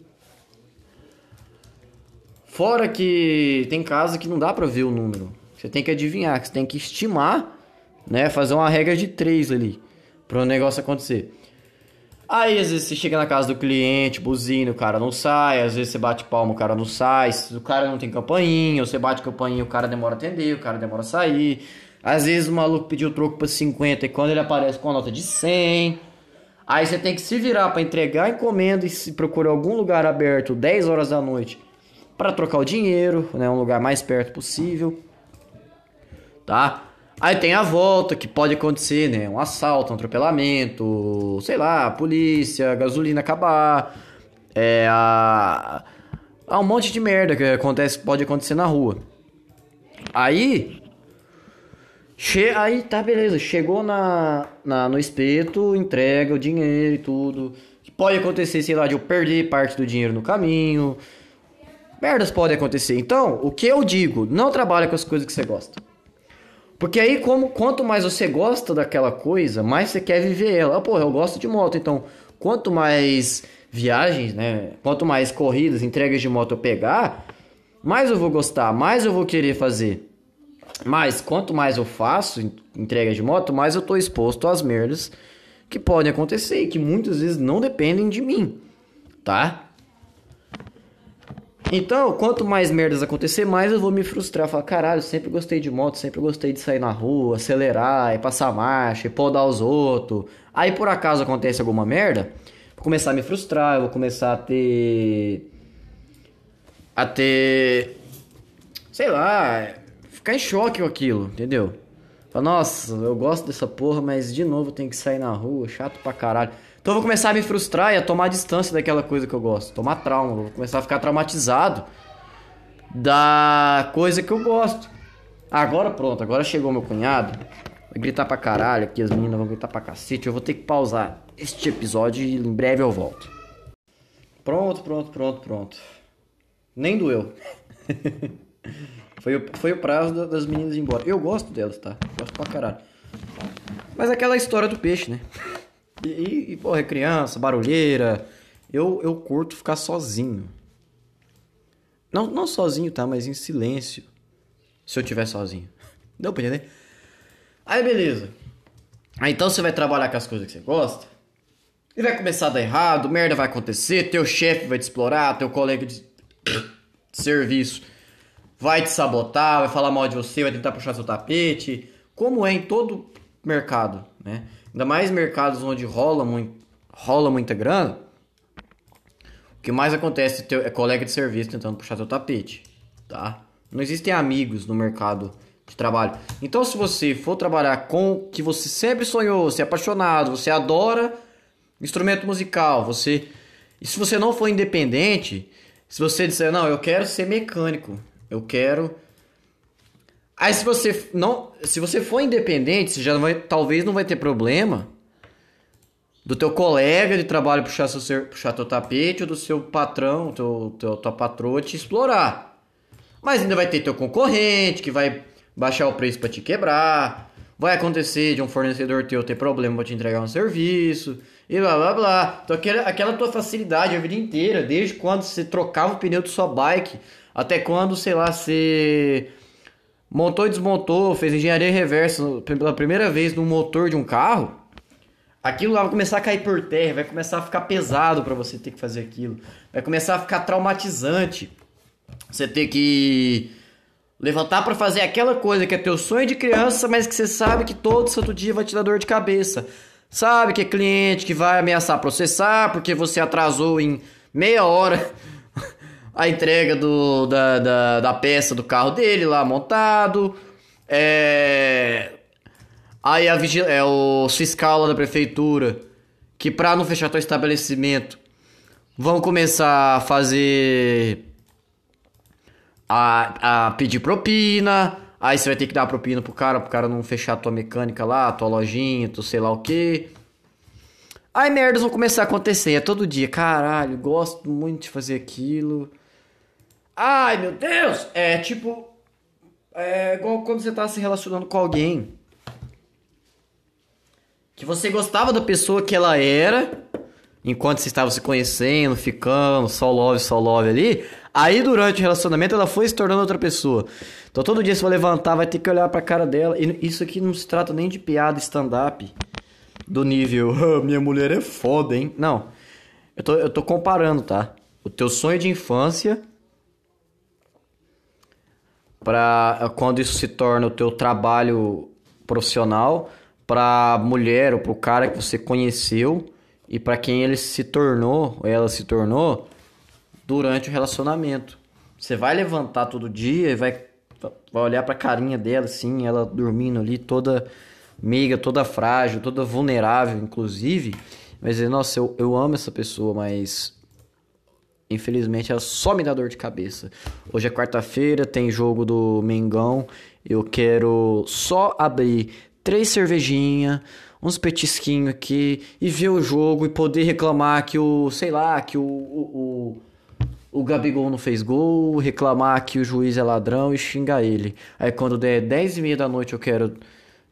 Fora que tem casa que não dá pra ver o número. Você tem que adivinhar, que você tem que estimar, né? Fazer uma regra de três ali para o negócio acontecer. Aí às vezes você chega na casa do cliente, buzina, o cara não sai, às vezes você bate palma, o cara não sai, o cara não tem campainha, você bate campainha, o cara demora a atender, o cara demora a sair. Às vezes o maluco pediu troco para 50 e quando ele aparece com a nota de 100, aí você tem que se virar para entregar a encomenda e se procurar algum lugar aberto 10 horas da noite para trocar o dinheiro, né, um lugar mais perto possível. Tá? Aí tem a volta, que pode acontecer, né? Um assalto, um atropelamento, sei lá, polícia, gasolina acabar, é, a, a um monte de merda que acontece, pode acontecer na rua. Aí, che, aí tá beleza, chegou na, na, no espeto, entrega o dinheiro e tudo. Pode acontecer, sei lá, de eu perder parte do dinheiro no caminho. Merdas podem acontecer. Então, o que eu digo, não trabalha com as coisas que você gosta. Porque aí, como, quanto mais você gosta daquela coisa, mais você quer viver ela. Ah, pô, eu gosto de moto, então quanto mais viagens, né? Quanto mais corridas, entregas de moto eu pegar, mais eu vou gostar, mais eu vou querer fazer. Mas quanto mais eu faço entrega de moto, mais eu tô exposto às merdas que podem acontecer e que muitas vezes não dependem de mim, tá? Então, quanto mais merdas acontecer, mais eu vou me frustrar. Falar, caralho, sempre gostei de moto, sempre gostei de sair na rua, acelerar, e passar marcha, e podar os outros. Aí por acaso acontece alguma merda, vou começar a me frustrar, eu vou começar a ter. a ter. sei lá, ficar em choque com aquilo, entendeu? Falar, nossa, eu gosto dessa porra, mas de novo tem que sair na rua, chato pra caralho. Então eu vou começar a me frustrar e a tomar distância daquela coisa que eu gosto. Tomar trauma, vou começar a ficar traumatizado da coisa que eu gosto. Agora pronto, agora chegou meu cunhado. Vai gritar pra caralho aqui, as meninas vão gritar pra cacete. Eu vou ter que pausar este episódio e em breve eu volto. Pronto, pronto, pronto, pronto. Nem doeu. (laughs) foi, o, foi o prazo das meninas ir embora. Eu gosto delas, tá? Gosto pra caralho. Mas aquela história do peixe, né? (laughs) E, e porra, é criança, barulheira. Eu, eu curto ficar sozinho. Não, não sozinho, tá? Mas em silêncio. Se eu tiver sozinho. (laughs) Deu pra entender? Aí, beleza. Aí, então você vai trabalhar com as coisas que você gosta. E vai começar a dar errado, merda vai acontecer, teu chefe vai te explorar, teu colega de (coughs) serviço vai te sabotar, vai falar mal de você, vai tentar puxar seu tapete. Como é em todo mercado, né? Ainda mais mercados onde rola, muito, rola muita grana. O que mais acontece é colega de serviço tentando puxar seu tapete, tá? Não existem amigos no mercado de trabalho. Então, se você for trabalhar com o que você sempre sonhou, você é apaixonado, você adora instrumento musical, você e se você não for independente, se você disser não, eu quero ser mecânico, eu quero Aí se você não, se você for independente, você já vai, talvez não vai ter problema do teu colega de trabalho puxar seu puxar teu tapete ou do seu patrão, teu, teu tua patroa te explorar. Mas ainda vai ter teu concorrente que vai baixar o preço para te quebrar. Vai acontecer de um fornecedor teu ter problema para te entregar um serviço e blá blá blá. Então aquela, aquela tua facilidade a vida inteira, desde quando você trocava o pneu de sua bike até quando, sei lá, você montou e desmontou, fez engenharia reversa pela primeira vez no motor de um carro, aquilo vai começar a cair por terra, vai começar a ficar pesado para você ter que fazer aquilo, vai começar a ficar traumatizante. Você ter que levantar para fazer aquela coisa que é teu sonho de criança, mas que você sabe que todo santo dia vai te dar dor de cabeça. Sabe que é cliente que vai ameaçar processar porque você atrasou em meia hora a entrega do, da, da, da peça do carro dele lá montado. É... Aí a vigil... é o fiscal da prefeitura que para não fechar teu estabelecimento vão começar a fazer a, a pedir propina. Aí você vai ter que dar propina pro cara, pro cara não fechar tua mecânica lá, tua lojinha, tu sei lá o quê. Aí merdas vão começar a acontecer, é todo dia. Caralho, gosto muito de fazer aquilo. Ai, meu Deus! É tipo. É igual quando você tá se relacionando com alguém. Que você gostava da pessoa que ela era. Enquanto você estava se conhecendo, ficando, só love, só love ali. Aí durante o relacionamento ela foi se tornando outra pessoa. Então todo dia você vai levantar, vai ter que olhar pra cara dela. E isso aqui não se trata nem de piada stand-up do nível, (laughs) ah, minha mulher é foda, hein? Não. Eu tô, eu tô comparando, tá? O teu sonho de infância para quando isso se torna o teu trabalho profissional para mulher ou pro cara que você conheceu e para quem ele se tornou, ou ela se tornou durante o relacionamento. Você vai levantar todo dia e vai, vai olhar pra carinha dela assim, ela dormindo ali toda meiga, toda frágil, toda vulnerável, inclusive, vai dizer, nossa, eu, eu amo essa pessoa, mas infelizmente ela só me dá dor de cabeça. Hoje é quarta-feira, tem jogo do Mengão, eu quero só abrir três cervejinhas, uns petisquinhos aqui e ver o jogo e poder reclamar que o, sei lá, que o, o, o, o Gabigol não fez gol, reclamar que o juiz é ladrão e xingar ele. Aí quando der 10 e meia da noite eu quero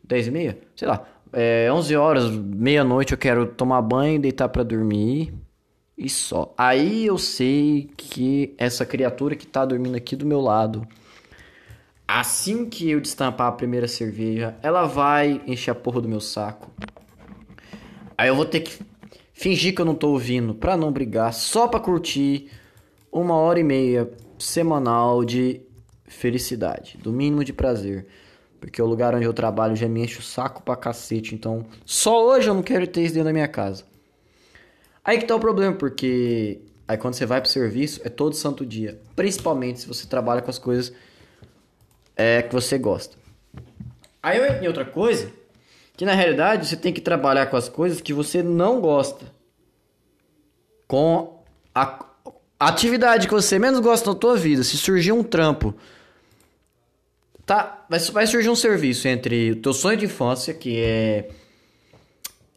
10 e meia? Sei lá. É, 11 horas, meia-noite eu quero tomar banho, deitar para dormir e só. Aí eu sei que essa criatura que tá dormindo aqui do meu lado, assim que eu destampar a primeira cerveja, ela vai encher a porra do meu saco. Aí eu vou ter que fingir que eu não tô ouvindo pra não brigar, só pra curtir uma hora e meia semanal de felicidade, do mínimo de prazer. Porque o lugar onde eu trabalho já me enche o saco pra cacete. Então, só hoje eu não quero ter isso dentro da minha casa. Aí que tá o problema, porque aí quando você vai pro serviço, é todo santo dia. Principalmente se você trabalha com as coisas é, que você gosta. Aí eu entro em outra coisa, que na realidade você tem que trabalhar com as coisas que você não gosta. Com a, atividade que você menos gosta na tua vida. Se surgir um trampo tá, vai, vai surgir um serviço entre o teu sonho de infância, que é,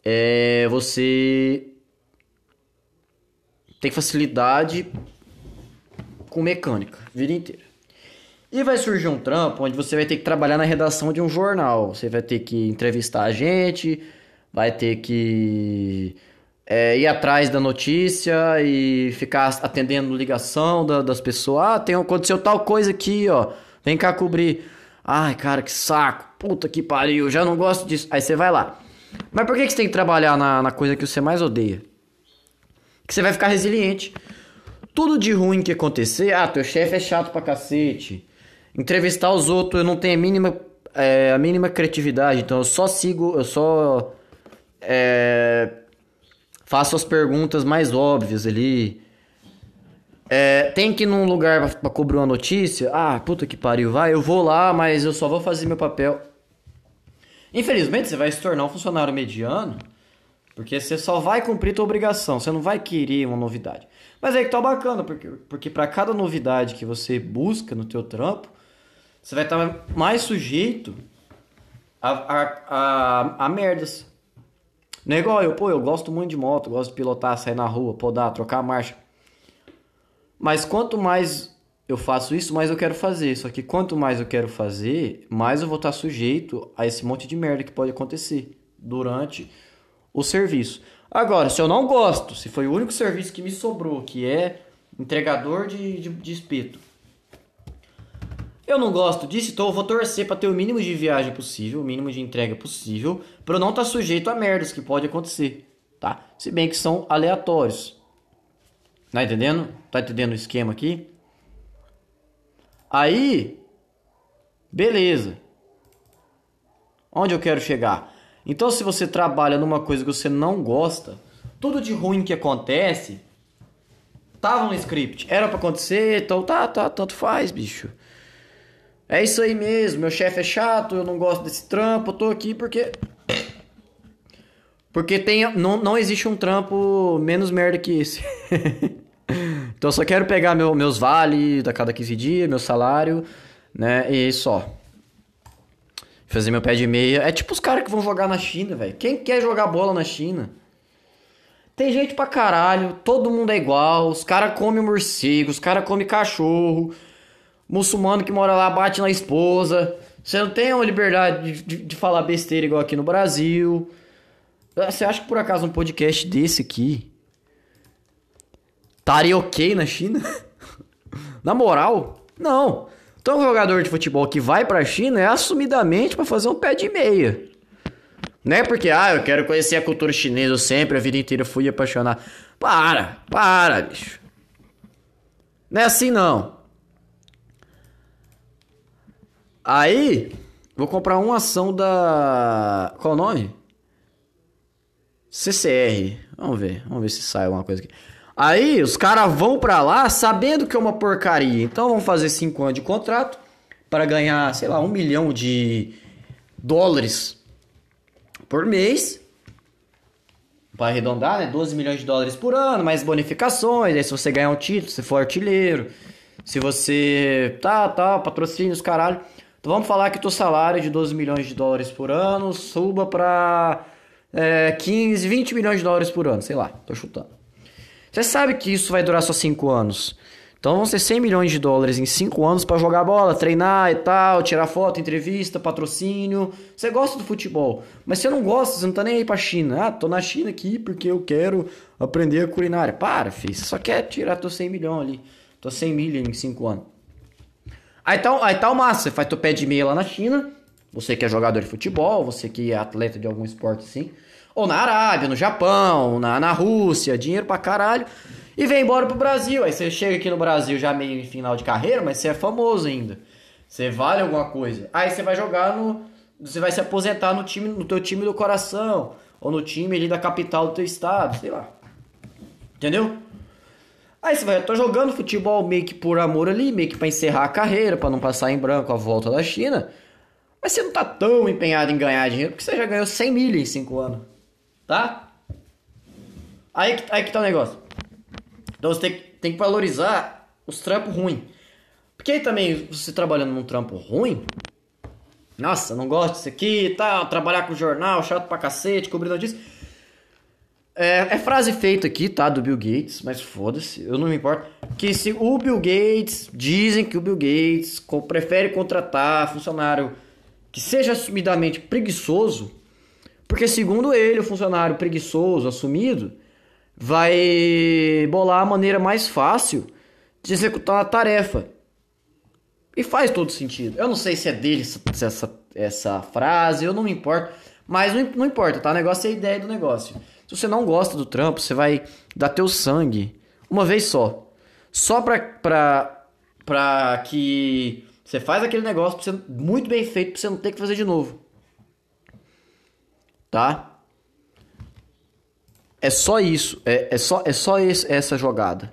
é você tem facilidade com mecânica, vida inteira. E vai surgir um trampo onde você vai ter que trabalhar na redação de um jornal. Você vai ter que entrevistar a gente, vai ter que é, ir atrás da notícia e ficar atendendo ligação da, das pessoas. Ah, tem, aconteceu tal coisa aqui, ó. Vem cá cobrir. Ai, cara, que saco. Puta que pariu, já não gosto disso. Aí você vai lá. Mas por que, que você tem que trabalhar na, na coisa que você mais odeia? Que você vai ficar resiliente. Tudo de ruim que acontecer, ah, teu chefe é chato pra cacete. Entrevistar os outros, eu não tenho a mínima, é, a mínima criatividade, então eu só sigo, eu só é, faço as perguntas mais óbvias ali. É, tem que ir num lugar pra, cobrir uma notícia. Ah, puta que pariu, vai, eu vou lá, mas eu só vou fazer meu papel. Infelizmente, você vai se tornar um funcionário mediano, porque você só vai cumprir tua obrigação, você não vai querer uma novidade. Mas aí que tá bacana, porque, porque para cada novidade que você busca no teu trampo, você vai estar tá mais sujeito a, a, a, a merdas. Não é igual eu, pô, eu gosto muito de moto, gosto de pilotar, sair na rua, podar, trocar a marcha. Mas quanto mais eu faço isso, mais eu quero fazer. Só que quanto mais eu quero fazer, mais eu vou estar sujeito a esse monte de merda que pode acontecer durante o serviço. Agora, se eu não gosto, se foi o único serviço que me sobrou, que é entregador de, de, de espeto, eu não gosto disso, então eu vou torcer para ter o mínimo de viagem possível, o mínimo de entrega possível, para eu não estar sujeito a merdas que pode acontecer, tá? Se bem que são aleatórios. Tá entendendo? Tá entendendo o esquema aqui? Aí, beleza. Onde eu quero chegar? Então, se você trabalha numa coisa que você não gosta, tudo de ruim que acontece tava no script, era para acontecer, então tá, tá, tanto faz, bicho. É isso aí mesmo, meu chefe é chato, eu não gosto desse trampo, eu tô aqui porque porque tem não, não existe um trampo menos merda que esse. (laughs) Então eu só quero pegar meu, meus vales a cada 15 dias, meu salário, né? E só. Fazer meu pé de meia. É tipo os caras que vão jogar na China, velho. Quem quer jogar bola na China? Tem gente pra caralho, todo mundo é igual. Os caras comem morcego, os caras comem cachorro. Muçulmano que mora lá bate na esposa. Você não tem uma liberdade de, de, de falar besteira igual aqui no Brasil. Você acha que por acaso um podcast desse aqui estaria ok na China? (laughs) na moral, não. Então, um jogador de futebol que vai pra China é assumidamente para fazer um pé de meia. Não é porque, ah, eu quero conhecer a cultura chinesa, sempre, a vida inteira fui apaixonado. Para, para, bicho. Não é assim não. Aí, vou comprar uma ação da. Qual o nome? CCR. Vamos ver, vamos ver se sai alguma coisa aqui. Aí os caras vão pra lá sabendo que é uma porcaria. Então vão fazer 5 anos de contrato para ganhar, sei lá, um milhão de dólares por mês. Para arredondar, né? 12 milhões de dólares por ano, mais bonificações. Aí se você ganhar um título, se for artilheiro. Se você. Tá, tá, patrocínios, caralho. Então vamos falar que o teu salário de 12 milhões de dólares por ano suba para é, 15, 20 milhões de dólares por ano, sei lá, tô chutando. Você sabe que isso vai durar só 5 anos. Então vão ser 100 milhões de dólares em 5 anos para jogar bola, treinar e tal, tirar foto, entrevista, patrocínio. Você gosta do futebol, mas você não gosta, você não tá nem aí pra China. Ah, tô na China aqui porque eu quero aprender a culinária. Para, filho, você só quer tirar teu 100 milhões ali. Tô 100 milhões em 5 anos. Aí tá, aí tá o massa, você faz teu pé de meia lá na China, você que é jogador de futebol, você que é atleta de algum esporte assim, ou na Arábia, no Japão, na, na Rússia, dinheiro pra caralho, e vem embora pro Brasil. Aí você chega aqui no Brasil já meio em final de carreira, mas você é famoso ainda. Você vale alguma coisa. Aí você vai jogar no. Você vai se aposentar no time, no teu time do coração. Ou no time ali da capital do teu estado, sei lá. Entendeu? Aí você vai, tô jogando futebol meio que por amor ali, meio que pra encerrar a carreira, para não passar em branco a volta da China. Mas você não tá tão empenhado em ganhar dinheiro, porque você já ganhou 100 mil em 5 anos. Tá? Aí, aí que tá o negócio. Então você tem, tem que valorizar os trampos ruins. Porque aí também, você trabalhando num trampo ruim, nossa, não gosto disso aqui e tal, trabalhar com jornal, chato pra cacete, cobrindo disso. É, é, frase feita aqui, tá? Do Bill Gates, mas foda-se, eu não me importo. Que se o Bill Gates, dizem que o Bill Gates prefere contratar funcionário que seja assumidamente preguiçoso, porque segundo ele, o funcionário preguiçoso, assumido, vai bolar a maneira mais fácil de executar a tarefa. E faz todo sentido. Eu não sei se é dele essa, essa, essa frase, eu não me importo. Mas não, não importa, tá? O negócio é a ideia do negócio. Se você não gosta do trampo, você vai dar teu sangue uma vez só. Só pra, pra, pra que você faz aquele negócio muito bem feito pra você não ter que fazer de novo. Tá? É só isso. É, é só, é só esse, essa jogada.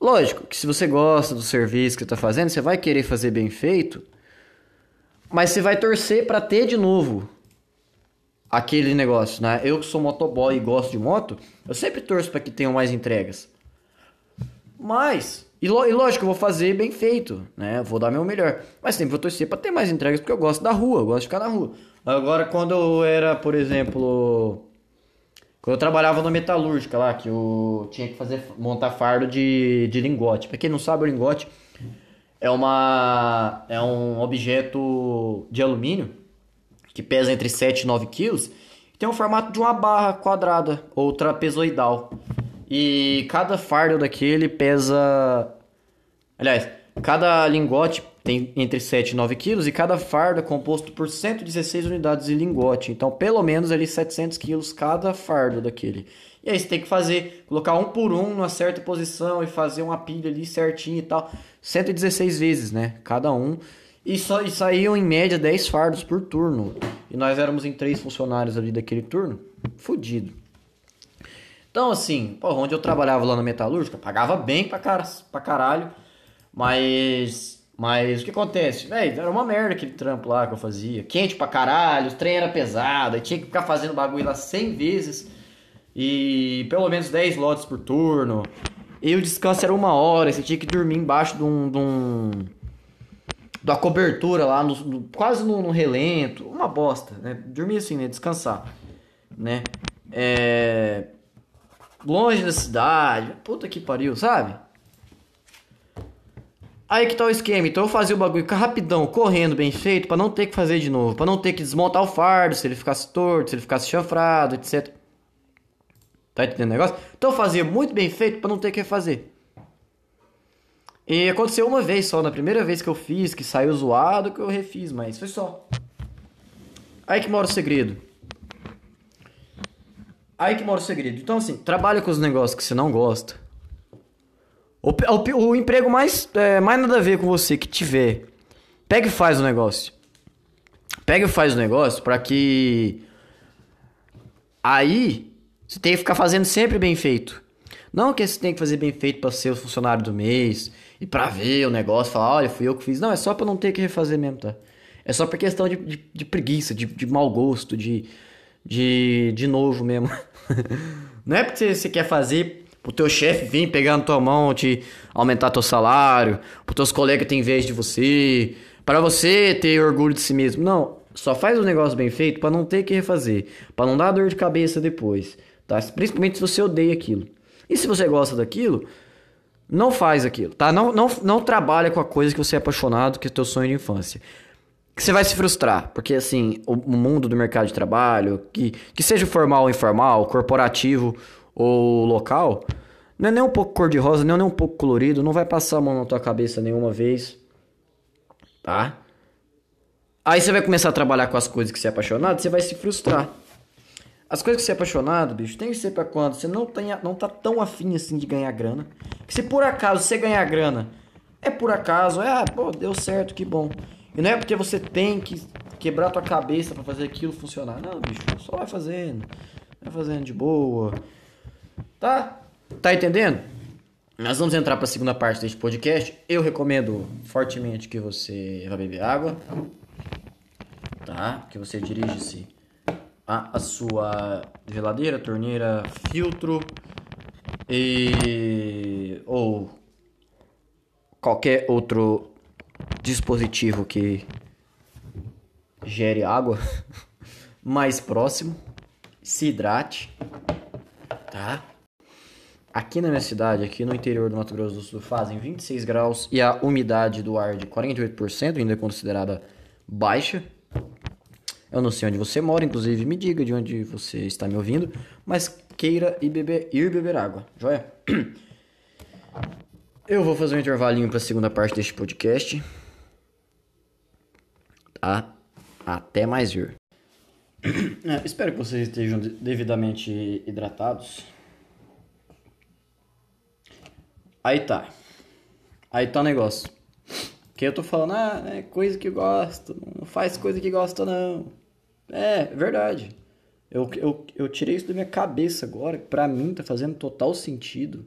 Lógico que se você gosta do serviço que está fazendo, você vai querer fazer bem feito, mas você vai torcer para ter de novo aquele negócio, né? Eu que sou motoboy e gosto de moto, eu sempre torço para que tenham mais entregas. Mas e, lógico, eu vou fazer bem feito, né? Vou dar meu melhor. Mas sempre vou torcer para ter mais entregas, porque eu gosto da rua, eu gosto de ficar na rua. Agora, quando eu era, por exemplo. Quando eu trabalhava na metalúrgica lá, que eu tinha que fazer montar fardo de, de lingote. Pra quem não sabe, o lingote é uma é um objeto de alumínio que pesa entre 7 e 9 quilos tem o formato de uma barra quadrada ou trapezoidal. E cada fardo daquele pesa. Aliás, cada lingote tem entre 7 e 9 quilos e cada fardo é composto por 116 unidades de lingote. Então, pelo menos ali 700 quilos cada fardo daquele. E aí você tem que fazer, colocar um por um numa certa posição e fazer uma pilha ali certinho e tal. 116 vezes, né? Cada um. E, só, e saíam em média 10 fardos por turno. E nós éramos em três funcionários ali daquele turno. Fudido. Então, assim, porra, onde eu trabalhava lá na metalúrgica, pagava bem pra, car pra caralho, mas. Mas o que acontece? Véi, era uma merda aquele trampo lá que eu fazia. Quente pra caralho, o trem era pesado, aí tinha que ficar fazendo bagulho lá 100 vezes e pelo menos 10 lotes por turno. E o descanso era uma hora, você tinha que dormir embaixo de um. De um da cobertura lá, no, no, quase no, no, relento, uma bosta, né? Dormir assim, né? Descansar, né? É... Longe da cidade, puta que pariu, sabe? Aí que tá o esquema, então eu fazia o bagulho rapidão, correndo, bem feito, para não ter que fazer de novo, para não ter que desmontar o fardo, se ele ficasse torto, se ele ficasse chanfrado, etc. Tá entendendo o negócio? Então eu fazia muito bem feito para não ter que refazer. E aconteceu uma vez só, na primeira vez que eu fiz, que saiu zoado, que eu refiz, mas foi só. Aí que mora o segredo. Aí que mora o segredo. Então, assim, trabalha com os negócios que você não gosta. O, o, o emprego mais, é, mais nada a ver com você que tiver. Pega e faz o negócio. Pega e faz o negócio para que. Aí você tem que ficar fazendo sempre bem feito. Não que você tem que fazer bem feito para ser o funcionário do mês e para ver o negócio, falar, olha, fui eu que fiz. Não, é só para não ter que refazer mesmo, tá? É só por questão de, de, de preguiça, de, de mau gosto, de, de, de novo mesmo. (laughs) não é porque você quer fazer pro teu chefe vir pegar na tua mão, te aumentar teu salário, pro teus colegas ter inveja de você, para você ter orgulho de si mesmo. Não, só faz o negócio bem feito para não ter que refazer, para não dar dor de cabeça depois, tá? Principalmente se você odeia aquilo. E se você gosta daquilo, não faz aquilo, tá? Não, não, não trabalha com a coisa que você é apaixonado, que é teu sonho de infância. Que você vai se frustrar, porque assim, o, o mundo do mercado de trabalho, que, que seja formal ou informal, corporativo ou local, não é nem um pouco cor-de-rosa, nem um pouco colorido, não vai passar a mão na tua cabeça nenhuma vez, tá? Aí você vai começar a trabalhar com as coisas que você é apaixonado, você vai se frustrar. As coisas que você é apaixonado, bicho, tem que ser pra quando você não, tenha, não tá tão afim assim de ganhar grana. Que se por acaso você ganhar grana, é por acaso, é, ah, pô, deu certo, que bom. E não é porque você tem que quebrar tua cabeça para fazer aquilo funcionar. Não, bicho, só vai fazendo. Vai fazendo de boa. Tá? Tá entendendo? Nós vamos entrar para a segunda parte deste podcast. Eu recomendo fortemente que você vá beber água. Tá? Que você dirige-se a sua geladeira, torneira, filtro e ou qualquer outro dispositivo que gere água (laughs) mais próximo, se hidrate, tá? Aqui na minha cidade, aqui no interior do Mato Grosso do Sul, fazem 26 graus e a umidade do ar de 48% ainda é considerada baixa. Eu não sei onde você mora, inclusive me diga de onde você está me ouvindo, mas queira ir beber, ir beber água, joia? Eu vou fazer um intervalinho para a segunda parte deste podcast. Tá? Até mais vir. (coughs) É, espero que vocês estejam devidamente hidratados. Aí tá. Aí tá o negócio. Que eu tô falando, ah, é coisa que gosto, não faz coisa que gosta não. É, verdade. Eu, eu, eu tirei isso da minha cabeça agora. Pra mim tá fazendo total sentido.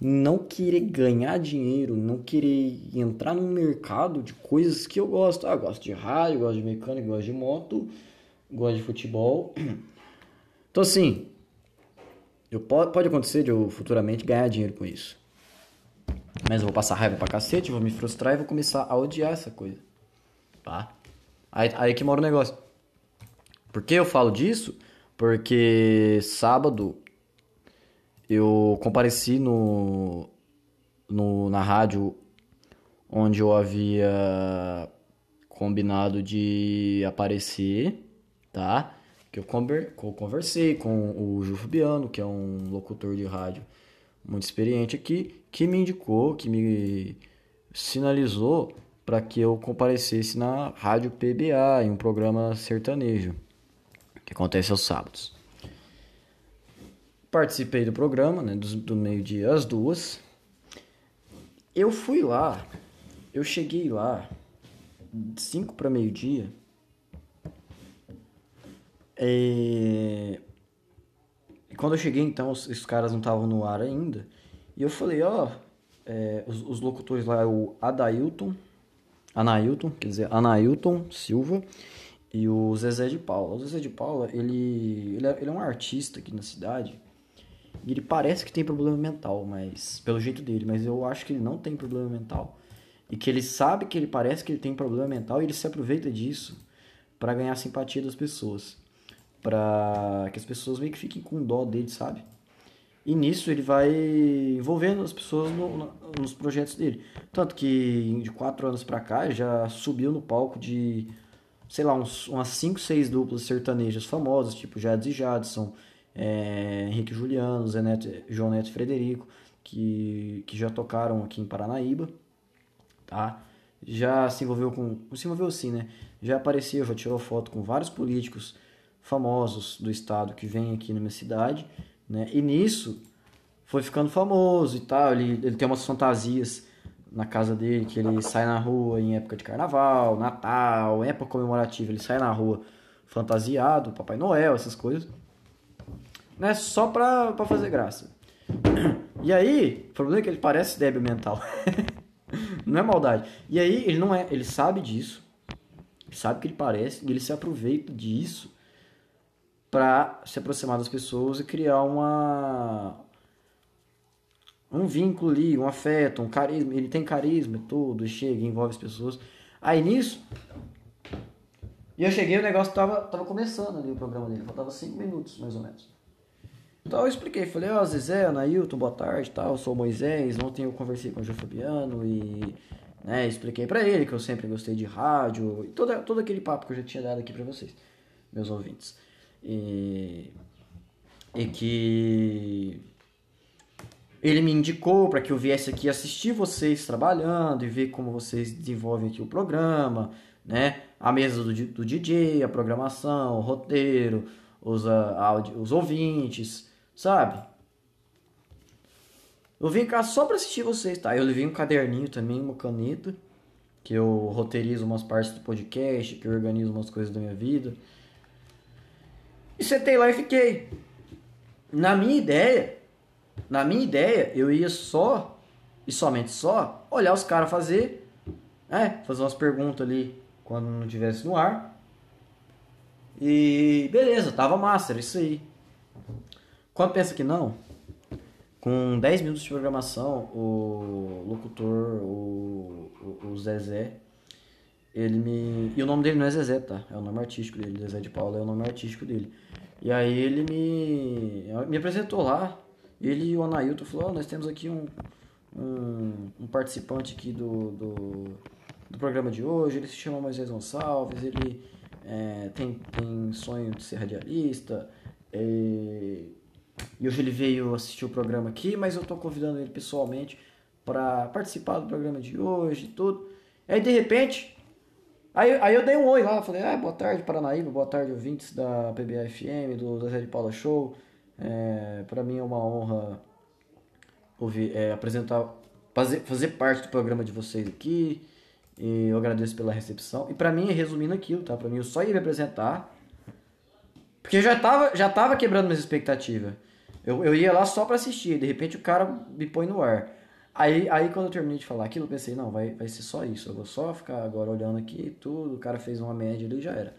Não querer ganhar dinheiro, não querer entrar no mercado de coisas que eu gosto. Ah, eu gosto de rádio, gosto de mecânica, gosto de moto, gosto de futebol. Então assim, eu, pode acontecer de eu futuramente ganhar dinheiro com isso. Mas eu vou passar raiva pra cacete, vou me frustrar e vou começar a odiar essa coisa. Tá? Aí, aí que mora o negócio. Por que eu falo disso? Porque sábado eu compareci no, no, na rádio onde eu havia combinado de aparecer, tá? Que eu, conver, eu conversei com o Ju Fabiano, que é um locutor de rádio muito experiente aqui, que me indicou, que me sinalizou para que eu comparecesse na Rádio PBA, em um programa sertanejo que acontece aos sábados. Participei do programa, né, do, do meio-dia às duas. Eu fui lá, eu cheguei lá, cinco para meio-dia. É... E quando eu cheguei, então, os, os caras não estavam no ar ainda. E eu falei, ó, é, os, os, locutores lá é o Adailton, Anailton, quer dizer, Anailton Silva e o Zezé de Paula. O Zezé de Paula, ele, ele, é, ele é um artista aqui na cidade E ele parece que tem problema mental, mas pelo jeito dele, mas eu acho que ele não tem problema mental. E que ele sabe que ele parece que ele tem problema mental e ele se aproveita disso para ganhar a simpatia das pessoas. Para que as pessoas meio que fiquem com dó dele, sabe? E nisso ele vai envolvendo as pessoas no, nos projetos dele. Tanto que de quatro anos pra cá já subiu no palco de, sei lá, uns, umas cinco, seis duplas sertanejas famosas, tipo Jades e Jadson, é, Henrique Juliano, Zé Neto, João Neto e Frederico, que, que já tocaram aqui em Paranaíba, tá? Já se envolveu com... Se envolveu sim, né? Já apareceu, já tirou foto com vários políticos famosos do estado que vêm aqui na minha cidade né? E nisso foi ficando famoso e tal. Ele, ele tem umas fantasias na casa dele que ele sai na rua em época de carnaval, Natal, época comemorativa. Ele sai na rua fantasiado, Papai Noel, essas coisas. Né? Só pra, pra fazer graça. (clears throat) E aí, o problema é que ele parece débil mental. (laughs) não é maldade. E aí, ele não é, ele sabe disso. Sabe que ele parece e ele se aproveita disso para se aproximar das pessoas e criar uma um vínculo ali, um afeto, um carisma. Ele tem carisma e tudo, chega, envolve as pessoas. Aí nisso, e eu cheguei, o negócio tava, tava começando ali o programa dele, faltava 5 minutos mais ou menos. Então eu expliquei, falei, ó, oh, Zezé, Anailton, boa tarde, tal, eu sou Moisés, ontem eu conversei com o João Fabiano e né, expliquei para ele que eu sempre gostei de rádio e todo, todo aquele papo que eu já tinha dado aqui para vocês, meus ouvintes e, e que ele me indicou para que eu viesse aqui assistir vocês trabalhando e ver como vocês desenvolvem aqui o programa, né? A mesa do, do DJ, a programação, o roteiro, os, a, os ouvintes, sabe? Eu vim cá só para assistir vocês, tá? Eu levei um caderninho também, uma caneta, que eu roteirizo umas partes do podcast, que eu organizo umas coisas da minha vida. E sentei lá e fiquei. Na minha ideia, na minha ideia, eu ia só e somente só olhar os caras fazer, é, fazer umas perguntas ali quando não tivesse no ar. E beleza, tava massa, era isso aí. Quando pensa que não, com 10 minutos de programação, o locutor, o, o, o Zezé, ele me. E o nome dele não é Zezé, tá? É o nome artístico dele. Zezé de Paula é o nome artístico dele. E aí ele me, me apresentou lá. Ele e o Anailton falou, oh, nós temos aqui um, um, um, participante aqui do, do, do, programa de hoje, ele se chama Moisés Gonçalves, ele é, tem, tem sonho de ser radialista, e, e hoje ele veio assistir o programa aqui, mas eu estou convidando ele pessoalmente para participar do programa de hoje e tudo. Aí de repente, Aí, aí eu dei um oi lá, falei, ah, boa tarde Paranaíba, boa tarde ouvintes da PBFM, do Zé de Paula Show. É, para mim é uma honra ouvir, é, apresentar, fazer, fazer parte do programa de vocês aqui. E eu agradeço pela recepção. E para mim, resumindo aquilo, tá? Para mim eu só ia me apresentar. Porque já tava, já tava quebrando minhas expectativas. Eu, eu ia lá só para assistir, de repente o cara me põe no ar. Aí, aí quando eu terminei de falar aquilo, eu pensei, não, vai, vai ser só isso. Eu vou só ficar agora olhando aqui tudo, o cara fez uma média ali e já era.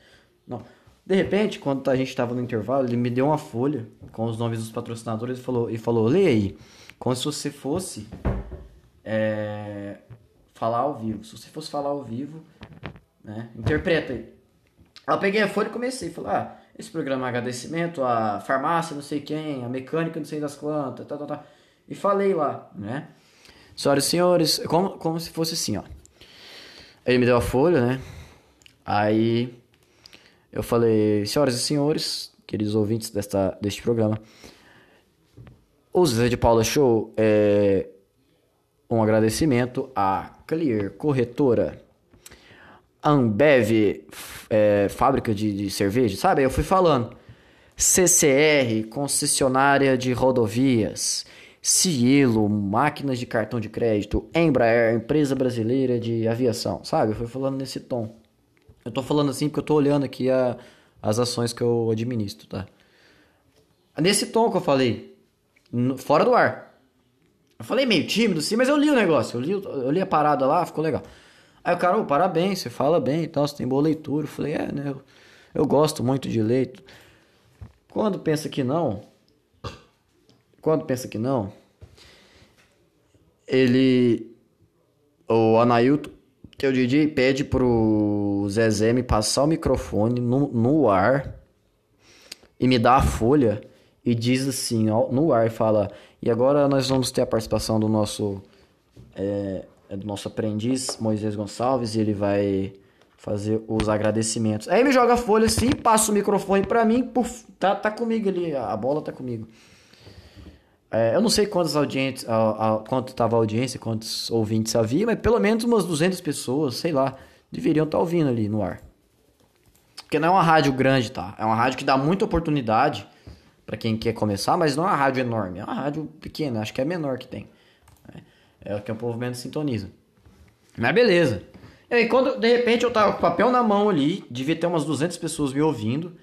Não. De repente, quando a gente estava no intervalo, ele me deu uma folha com os nomes dos patrocinadores e falou, e falou leia aí, como se você fosse é, falar ao vivo. Se você fosse falar ao vivo, né, interpreta aí. Eu peguei a folha e comecei, falei, ah, esse programa é agradecimento à farmácia não sei quem, a mecânica não sei das quantas, tá, tá, tá. E falei lá, né? Senhoras e senhores, como, como se fosse assim, ó. Ele me deu a folha, né? Aí eu falei, senhoras e senhores, queridos ouvintes desta, deste programa, o Zé de Paula Show é um agradecimento à Clear Corretora, Ambev, é, fábrica de, de cerveja, sabe? Eu fui falando. CCR, concessionária de rodovias. Cielo, máquinas de cartão de crédito, Embraer, empresa brasileira de aviação, sabe? Eu fui falando nesse tom. Eu tô falando assim porque eu tô olhando aqui a, as ações que eu administro, tá? Nesse tom que eu falei, no, fora do ar. Eu falei meio tímido assim, mas eu li o negócio, eu li, eu li a parada lá, ficou legal. Aí o cara, oh, parabéns, você fala bem e tal, você tem boa leitura. Eu falei, é, né? Eu, eu gosto muito de ler. Quando pensa que não, quando pensa que não, ele. O Anailton, que é o DJ, pede pro Zezé me passar o microfone no, no ar e me dá a folha e diz assim, ó, no ar, fala. E agora nós vamos ter a participação do nosso. É, do nosso aprendiz, Moisés Gonçalves, e ele vai fazer os agradecimentos. Aí me joga a folha assim, passa o microfone para mim, puf, tá, tá comigo ali, a bola tá comigo. É, eu não sei quantas audiências, a, a, quanto tava a audiência, quantos ouvintes havia, mas pelo menos umas 200 pessoas, sei lá, deveriam estar tá ouvindo ali no ar. Porque não é uma rádio grande, tá? É uma rádio que dá muita oportunidade para quem quer começar, mas não é uma rádio enorme, é uma rádio pequena, acho que é a menor que tem. É, é o que o povo menos sintoniza. Mas beleza. E aí, quando de repente eu tava com o papel na mão ali, devia ter umas 200 pessoas me ouvindo.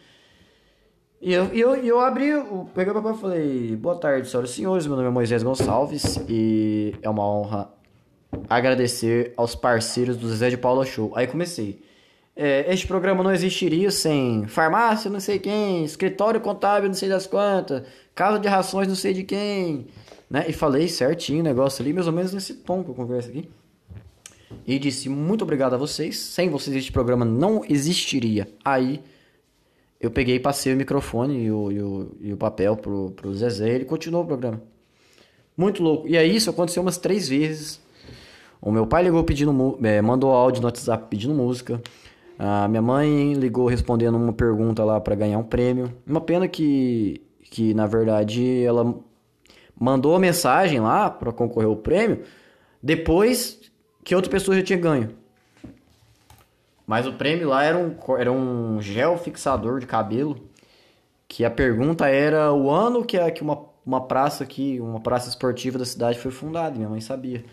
E eu, eu, eu abri, eu peguei o papel e falei: Boa tarde, senhoras e senhores. Meu nome é Moisés Gonçalves e é uma honra agradecer aos parceiros do Zezé de Paula Show. Aí comecei. É, este programa não existiria sem farmácia, não sei quem, escritório contábil, não sei das quantas, casa de rações, não sei de quem, né? E falei certinho o negócio ali, mais ou menos nesse tom que eu converso aqui e disse muito obrigado a vocês. Sem vocês este programa não existiria. Aí eu peguei, passei o microfone e o, e o, e o papel pro, pro Zezé e ele continuou o programa. Muito louco. E aí isso aconteceu umas três vezes. O meu pai ligou pedindo, é, mandou áudio no WhatsApp pedindo música. A minha mãe ligou respondendo uma pergunta lá para ganhar um prêmio. Uma pena que, que na verdade, ela mandou a mensagem lá para concorrer ao prêmio depois que outra pessoa já tinha ganho. Mas o prêmio lá era um, era um gel fixador de cabelo. Que a pergunta era o ano que, que uma, uma praça aqui, uma praça esportiva da cidade foi fundada. Minha mãe sabia.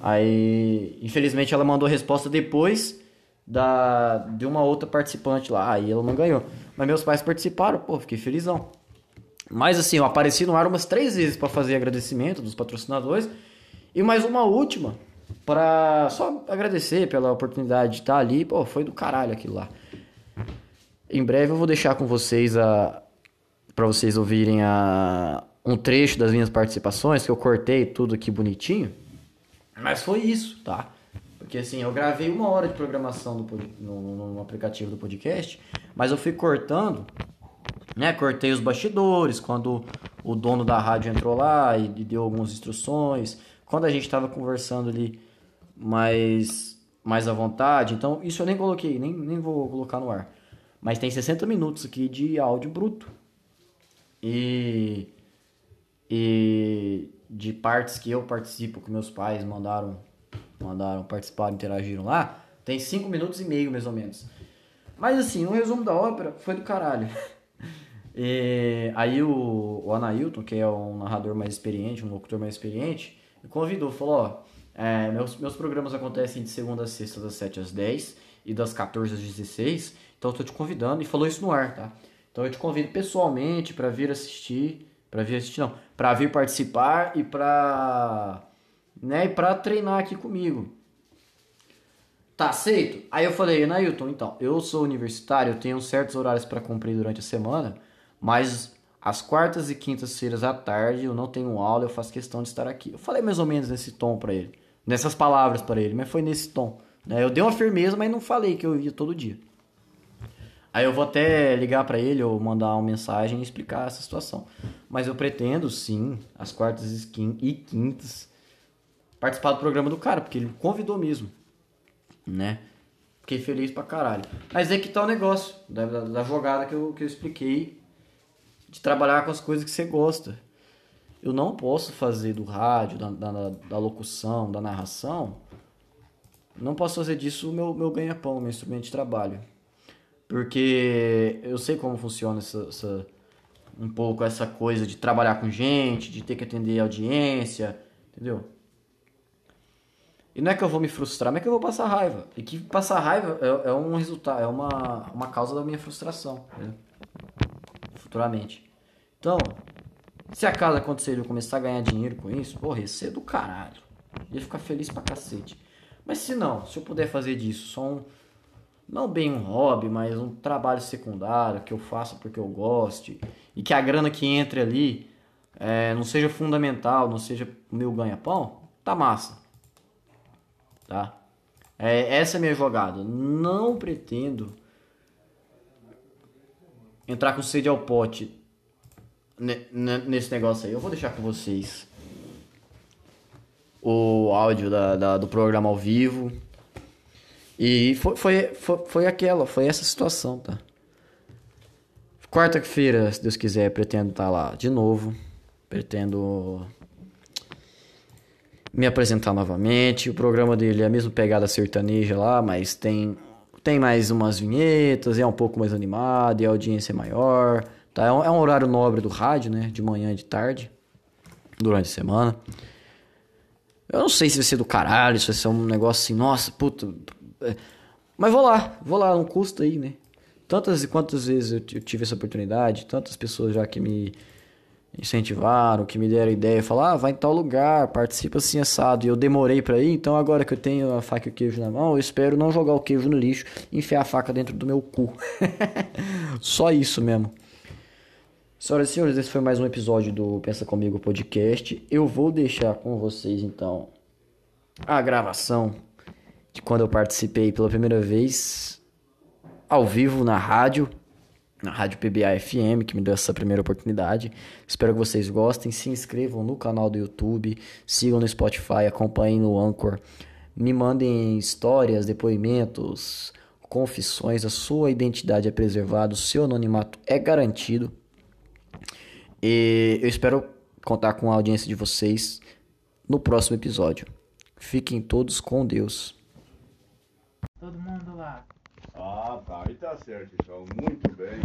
Aí, infelizmente, ela mandou a resposta depois da, de uma outra participante lá. Aí ela não ganhou. Mas meus pais participaram, pô, fiquei felizão. Mas assim, eu apareci no ar umas três vezes para fazer agradecimento dos patrocinadores. E mais uma última para só agradecer pela oportunidade de estar ali. Pô, foi do caralho aquilo lá. Em breve eu vou deixar com vocês a para vocês ouvirem a um trecho das minhas participações que eu cortei tudo aqui bonitinho. Mas foi isso, tá? Porque assim, eu gravei uma hora de programação do, no, no aplicativo do podcast, mas eu fui cortando, né? Cortei os bastidores, quando o dono da rádio entrou lá e deu algumas instruções, quando a gente estava conversando ali mais, mais à vontade. Então, isso eu nem coloquei, nem, nem vou colocar no ar. Mas tem 60 minutos aqui de áudio bruto. E, e de partes que eu participo, que meus pais mandaram, mandaram participar, interagiram lá, tem 5 minutos e meio mais ou menos. Mas assim, o resumo da ópera foi do caralho. (laughs) E aí o, o Anailton, que é um narrador mais experiente, um locutor mais experiente, convidou, falou, ó, é, meus, meus programas acontecem de segunda a sexta, das 7 às 10 e das 14 às 16. Então eu tô te convidando e falou isso no ar, tá? Então eu te convido pessoalmente para vir assistir, para vir assistir não, para vir participar e para né, e para treinar aqui comigo. Tá aceito? Aí eu falei, Nailton, então, eu sou universitário, eu tenho certos horários para cumprir durante a semana, mas às quartas e quintas-feiras à tarde eu não tenho aula, eu faço questão de estar aqui. Eu falei mais ou menos nesse tom para ele, nessas palavras para ele, mas foi nesse tom. Né? Eu dei uma firmeza, mas não falei que eu ia todo dia. Aí eu vou até ligar para ele ou mandar uma mensagem e explicar essa situação. Mas eu pretendo sim, às quartas e quintas, participar do programa do cara, porque ele me convidou mesmo, né? Fiquei feliz pra caralho. Mas é que tá o negócio da, da, da jogada que eu, que eu expliquei de trabalhar com as coisas que você gosta. Eu não posso fazer do rádio, da, da, da locução, da narração, não posso fazer disso o meu, meu ganha-pão, meu instrumento de trabalho. Porque eu sei como funciona essa, essa, um pouco essa coisa de trabalhar com gente, de ter que atender audiência, entendeu? E não é que eu vou me frustrar, mas é que eu vou passar raiva. E que passar raiva é, é um resultado, é uma, uma causa da minha frustração. Entendeu? Futuramente. Então, se a casa acontecer eu começar a ganhar dinheiro com isso, porra, ia ser do caralho. Ia ficar feliz pra cacete. Mas se não, se eu puder fazer disso só um. Não bem um hobby, mas um trabalho secundário que eu faço porque eu goste. E que a grana que entre ali é, não seja fundamental, não seja meu ganha-pão, tá massa. Tá? É, essa é a minha jogada. Não pretendo entrar com sede ao pote nesse negócio aí. Eu vou deixar com vocês o áudio da, da do programa ao vivo. E foi, foi, foi, foi aquela, foi essa situação, tá? Quarta-feira, se Deus quiser, pretendo estar tá lá de novo. Pretendo me apresentar novamente. O programa dele é a mesma pegada sertaneja lá, mas tem, tem mais umas vinhetas, é um pouco mais animado e a audiência é maior. Tá? É, um, é um horário nobre do rádio, né? De manhã e de tarde, durante a semana. Eu não sei se vai ser do caralho, se vai ser um negócio assim, nossa, puta. É, mas vou lá, vou lá, não custa aí, né? Tantas e quantas vezes eu tive essa oportunidade, tantas pessoas já que me incentivaram, que me deram ideia, falaram, ah, vai em tal lugar, participa assim assado. E eu demorei para ir, então agora que eu tenho a faca e o queijo na mão, eu espero não jogar o queijo no lixo enfiar a faca dentro do meu cu. (laughs) Só isso mesmo. Senhoras e senhores, esse foi mais um episódio do Pensa Comigo Podcast. Eu vou deixar com vocês então a gravação de quando eu participei pela primeira vez ao vivo na rádio, na Rádio PBA FM, que me deu essa primeira oportunidade. Espero que vocês gostem. Se inscrevam no canal do YouTube, sigam no Spotify, acompanhem no Anchor. Me mandem histórias, depoimentos, confissões. A sua identidade é preservada, o seu anonimato é garantido. E eu espero contar com a audiência de vocês no próximo episódio. Fiquem todos com Deus. Todo mundo lá. Ah, tá. Aí tá certo, então. Muito bem.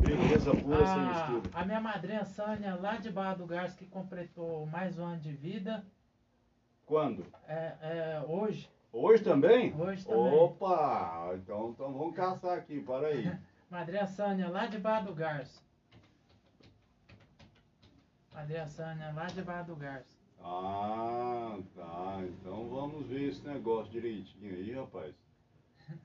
Beleza pura sem mistura. A minha madrinha Sânia, lá de Barra do Garço, que completou mais um ano de vida. Quando? É, é, hoje. Hoje também? Hoje também. Opa! Então, então vamos caçar aqui, para aí. (laughs) madrinha Sânia, lá de Barra do Garço. Madrinha Sânia, lá de Barra do Garço. Ah, tá. Então vamos ver esse negócio direitinho aí, rapaz. (laughs)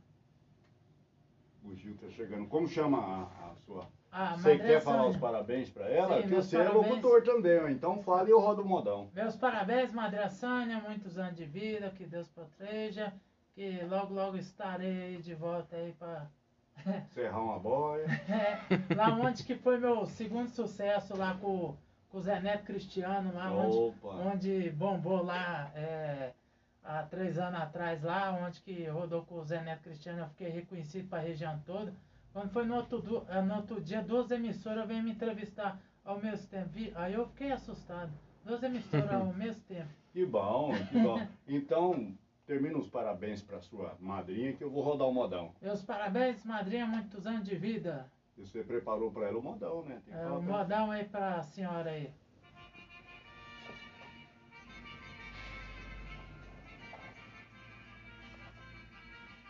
O Gil tá chegando. Como chama a, a sua? Ah, Você quer falar os parabéns para ela? Sim, você parabéns. é locutor também, então fale e eu rodo o modão. Meus parabéns, Madre Sânia, muitos anos de vida, que Deus proteja, que logo, logo estarei de volta aí para... (laughs) Serrar uma boia. (laughs) é, lá onde que foi meu segundo sucesso, lá com o Zé Neto Cristiano, lá onde, onde bombou lá... É, há três anos atrás lá, onde que rodou com o Zé Neto Cristiano, eu fiquei reconhecido para a região toda. Quando foi no outro, eh, no outro dia, duas emissoras vêm me entrevistar ao mesmo tempo. Aí eu fiquei assustado. Duas emissoras ao (laughs) mesmo tempo. Que bom, que bom. Então, termina os parabéns para sua madrinha que eu vou rodar o modão. Meus parabéns, madrinha, muitos anos de vida. E você preparou para ela o modão, né? é, o modão aí para a senhora aí.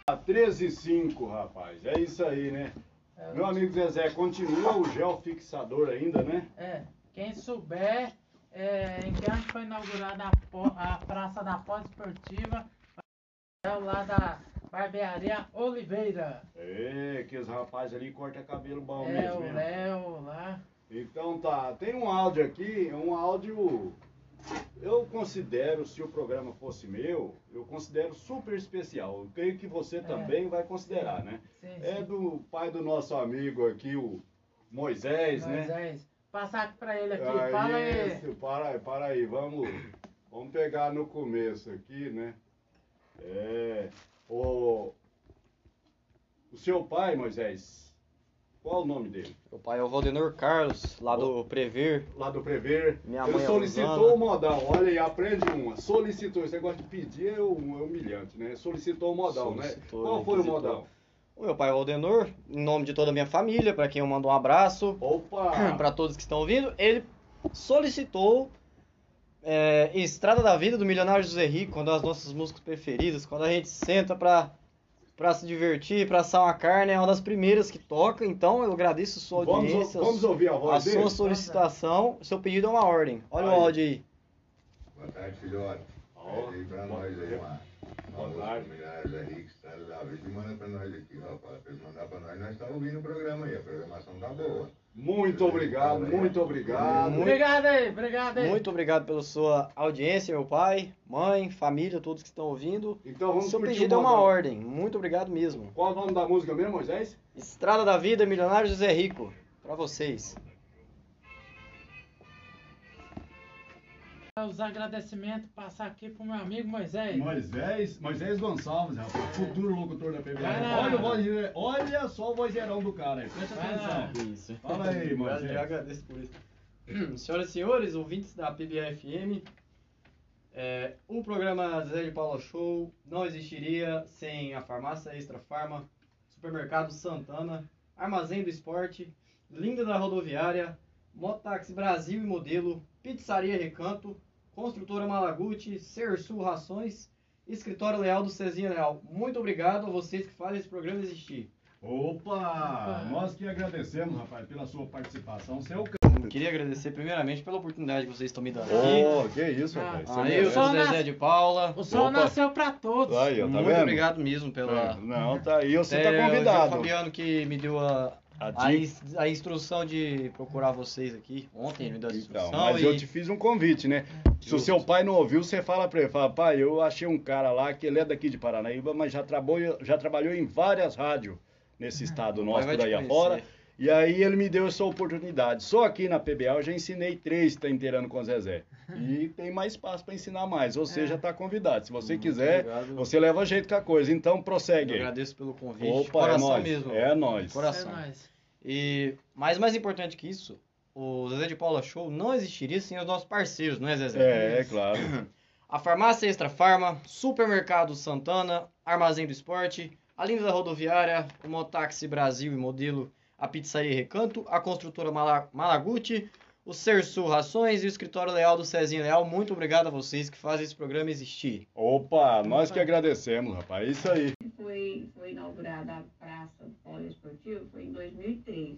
A 13 5, rapaz. É isso aí, né? É, Meu amigo Zezé, continua o gel fixador ainda, né? É. Quem souber é, em que ano foi inaugurada a, a Praça da Pós Esportiva, lá da Barbearia Oliveira. É, que os rapazes ali cortam cabelo bom é, mesmo. É, o Léo lá. Então tá, tem um áudio aqui, um áudio eu considero, se o programa fosse meu, eu considero super especial. Eu creio que você é. também vai considerar, sim. né? Sim, é sim. do pai do nosso amigo aqui, o Moisés, Moisés. né? Moisés. Passar aqui pra ele aqui, ah, fala aí. Para aí, para aí, vamos, vamos pegar no começo aqui, né? É, o, o seu pai, Moisés, qual o nome dele? O pai é o Valdenor Carlos, lá do Prever. Lá do Prever. Minha Ele é solicitou o modal. Olha aí, aprende uma. Solicitou. Esse negócio de pedir é, é humilhante, né? Solicitou o modal, né? Solicitou, né? Qual foi o modal? O meu pai é o Valdenor, em nome de toda a minha família, para quem eu mando um abraço. Opa! (clears throat) para todos que estão ouvindo. Ele solicitou é, Estrada da Vida do Milionário José Rico, uma das nossas músicas preferidas, quando a gente senta pra para se divertir, para assar uma carne, é uma das primeiras que toca, então eu agradeço a sua audiência. Vamos, vamos ouvir a voz A dele? sua solicitação, seu pedido é uma ordem. Olha aí. o áudio aí. Boa tarde, filhote. Oh, aí pra nós aí uma, Boa tarde. Zé Henrique, Estrada da Vida, manda pra nós aqui, rapaz. Pra ele mandar pra nós, nós estamos ouvindo o programa aí, a programação tá boa. Muito obrigado, muito obrigado. Muito, obrigado aí, obrigado aí. Muito obrigado pela sua audiência, meu pai, mãe, família, todos que estão ouvindo. Então vamos Seu pedido é uma ordem. Muito obrigado mesmo. Qual o nome da música mesmo, Moisés? Estrada da Vida, Milionário José Rico. Pra vocês. Os agradecimentos passar aqui pro meu amigo Moisés. Moisés, Moisés Gonçalves, rapaz, futuro locutor da lá. Olha, olha só o vozeirão do cara aí, presta Vai atenção. Isso. Fala aí, Moisés. Eu agradeço por isso. (clears throat) Senhoras e senhores, ouvintes da PBFM, é, o programa Zé de Paula Show não existiria sem a Farmácia Extra Farma, Supermercado Santana, Armazém do Esporte, Linda da Rodoviária, Motaxi Brasil e Modelo, Pizzaria Recanto, Construtora Malaguti, Sersul Rações, Escritório Leal do Cezinha Leal. Muito obrigado a vocês que fazem esse programa existir. Opa, nós que agradecemos, rapaz, pela sua participação. É o cara. Queria agradecer primeiramente pela oportunidade que vocês estão me dando aqui. Oh, que isso, Ah, rapaz. Ah, merece. sou o Zezé nas- de Paula. O sol Opa. nasceu pra todos. Aí, tá Muito vendo? obrigado mesmo pela. Não, tá aí, você É, tá o Gil convidado. Fabiano que me deu a, A a, dica. ins- a instrução de procurar vocês aqui. Ontem me deu a Então, instrução. mas e... eu te fiz um convite, né? Se o Justo. seu pai não ouviu, você fala pra ele, fala, pai, eu achei um cara lá que ele é daqui de Paranaíba, mas já trabalhou, já trabalhou em várias rádios nesse estado Pai nosso por aí afora. E aí ele me deu essa oportunidade. Só aqui na PBA eu já ensinei três que tá inteirando com o Zezé. E (laughs) tem mais espaço para ensinar mais. Ou seja, tá convidado. Se você Muito quiser, obrigado. você leva jeito com a coisa. Então prossegue Eu agradeço pelo convite. Opa, é Coração nóis. mesmo. É nóis. É Coração. nóis. E mais mais importante que isso, o Zezé de Paula Show não existiria sem os nossos parceiros, não é, Zezé? É, é claro. (clears throat) A Farmácia Extra Farma, Supermercado Santana, Armazém do Esporte, a Linda da Rodoviária, o Motaxi Brasil e Modelo, a Pizzaria Recanto, a Construtora Mala- Malaguti, o Sersul Rações e o Escritório Leal do Cezinha Leal. Muito obrigado a vocês que fazem esse programa existir. Opa, nós que agradecemos, rapaz. É Isso aí. foi, foi inaugurada a Praça Poliesportivo foi em 2003.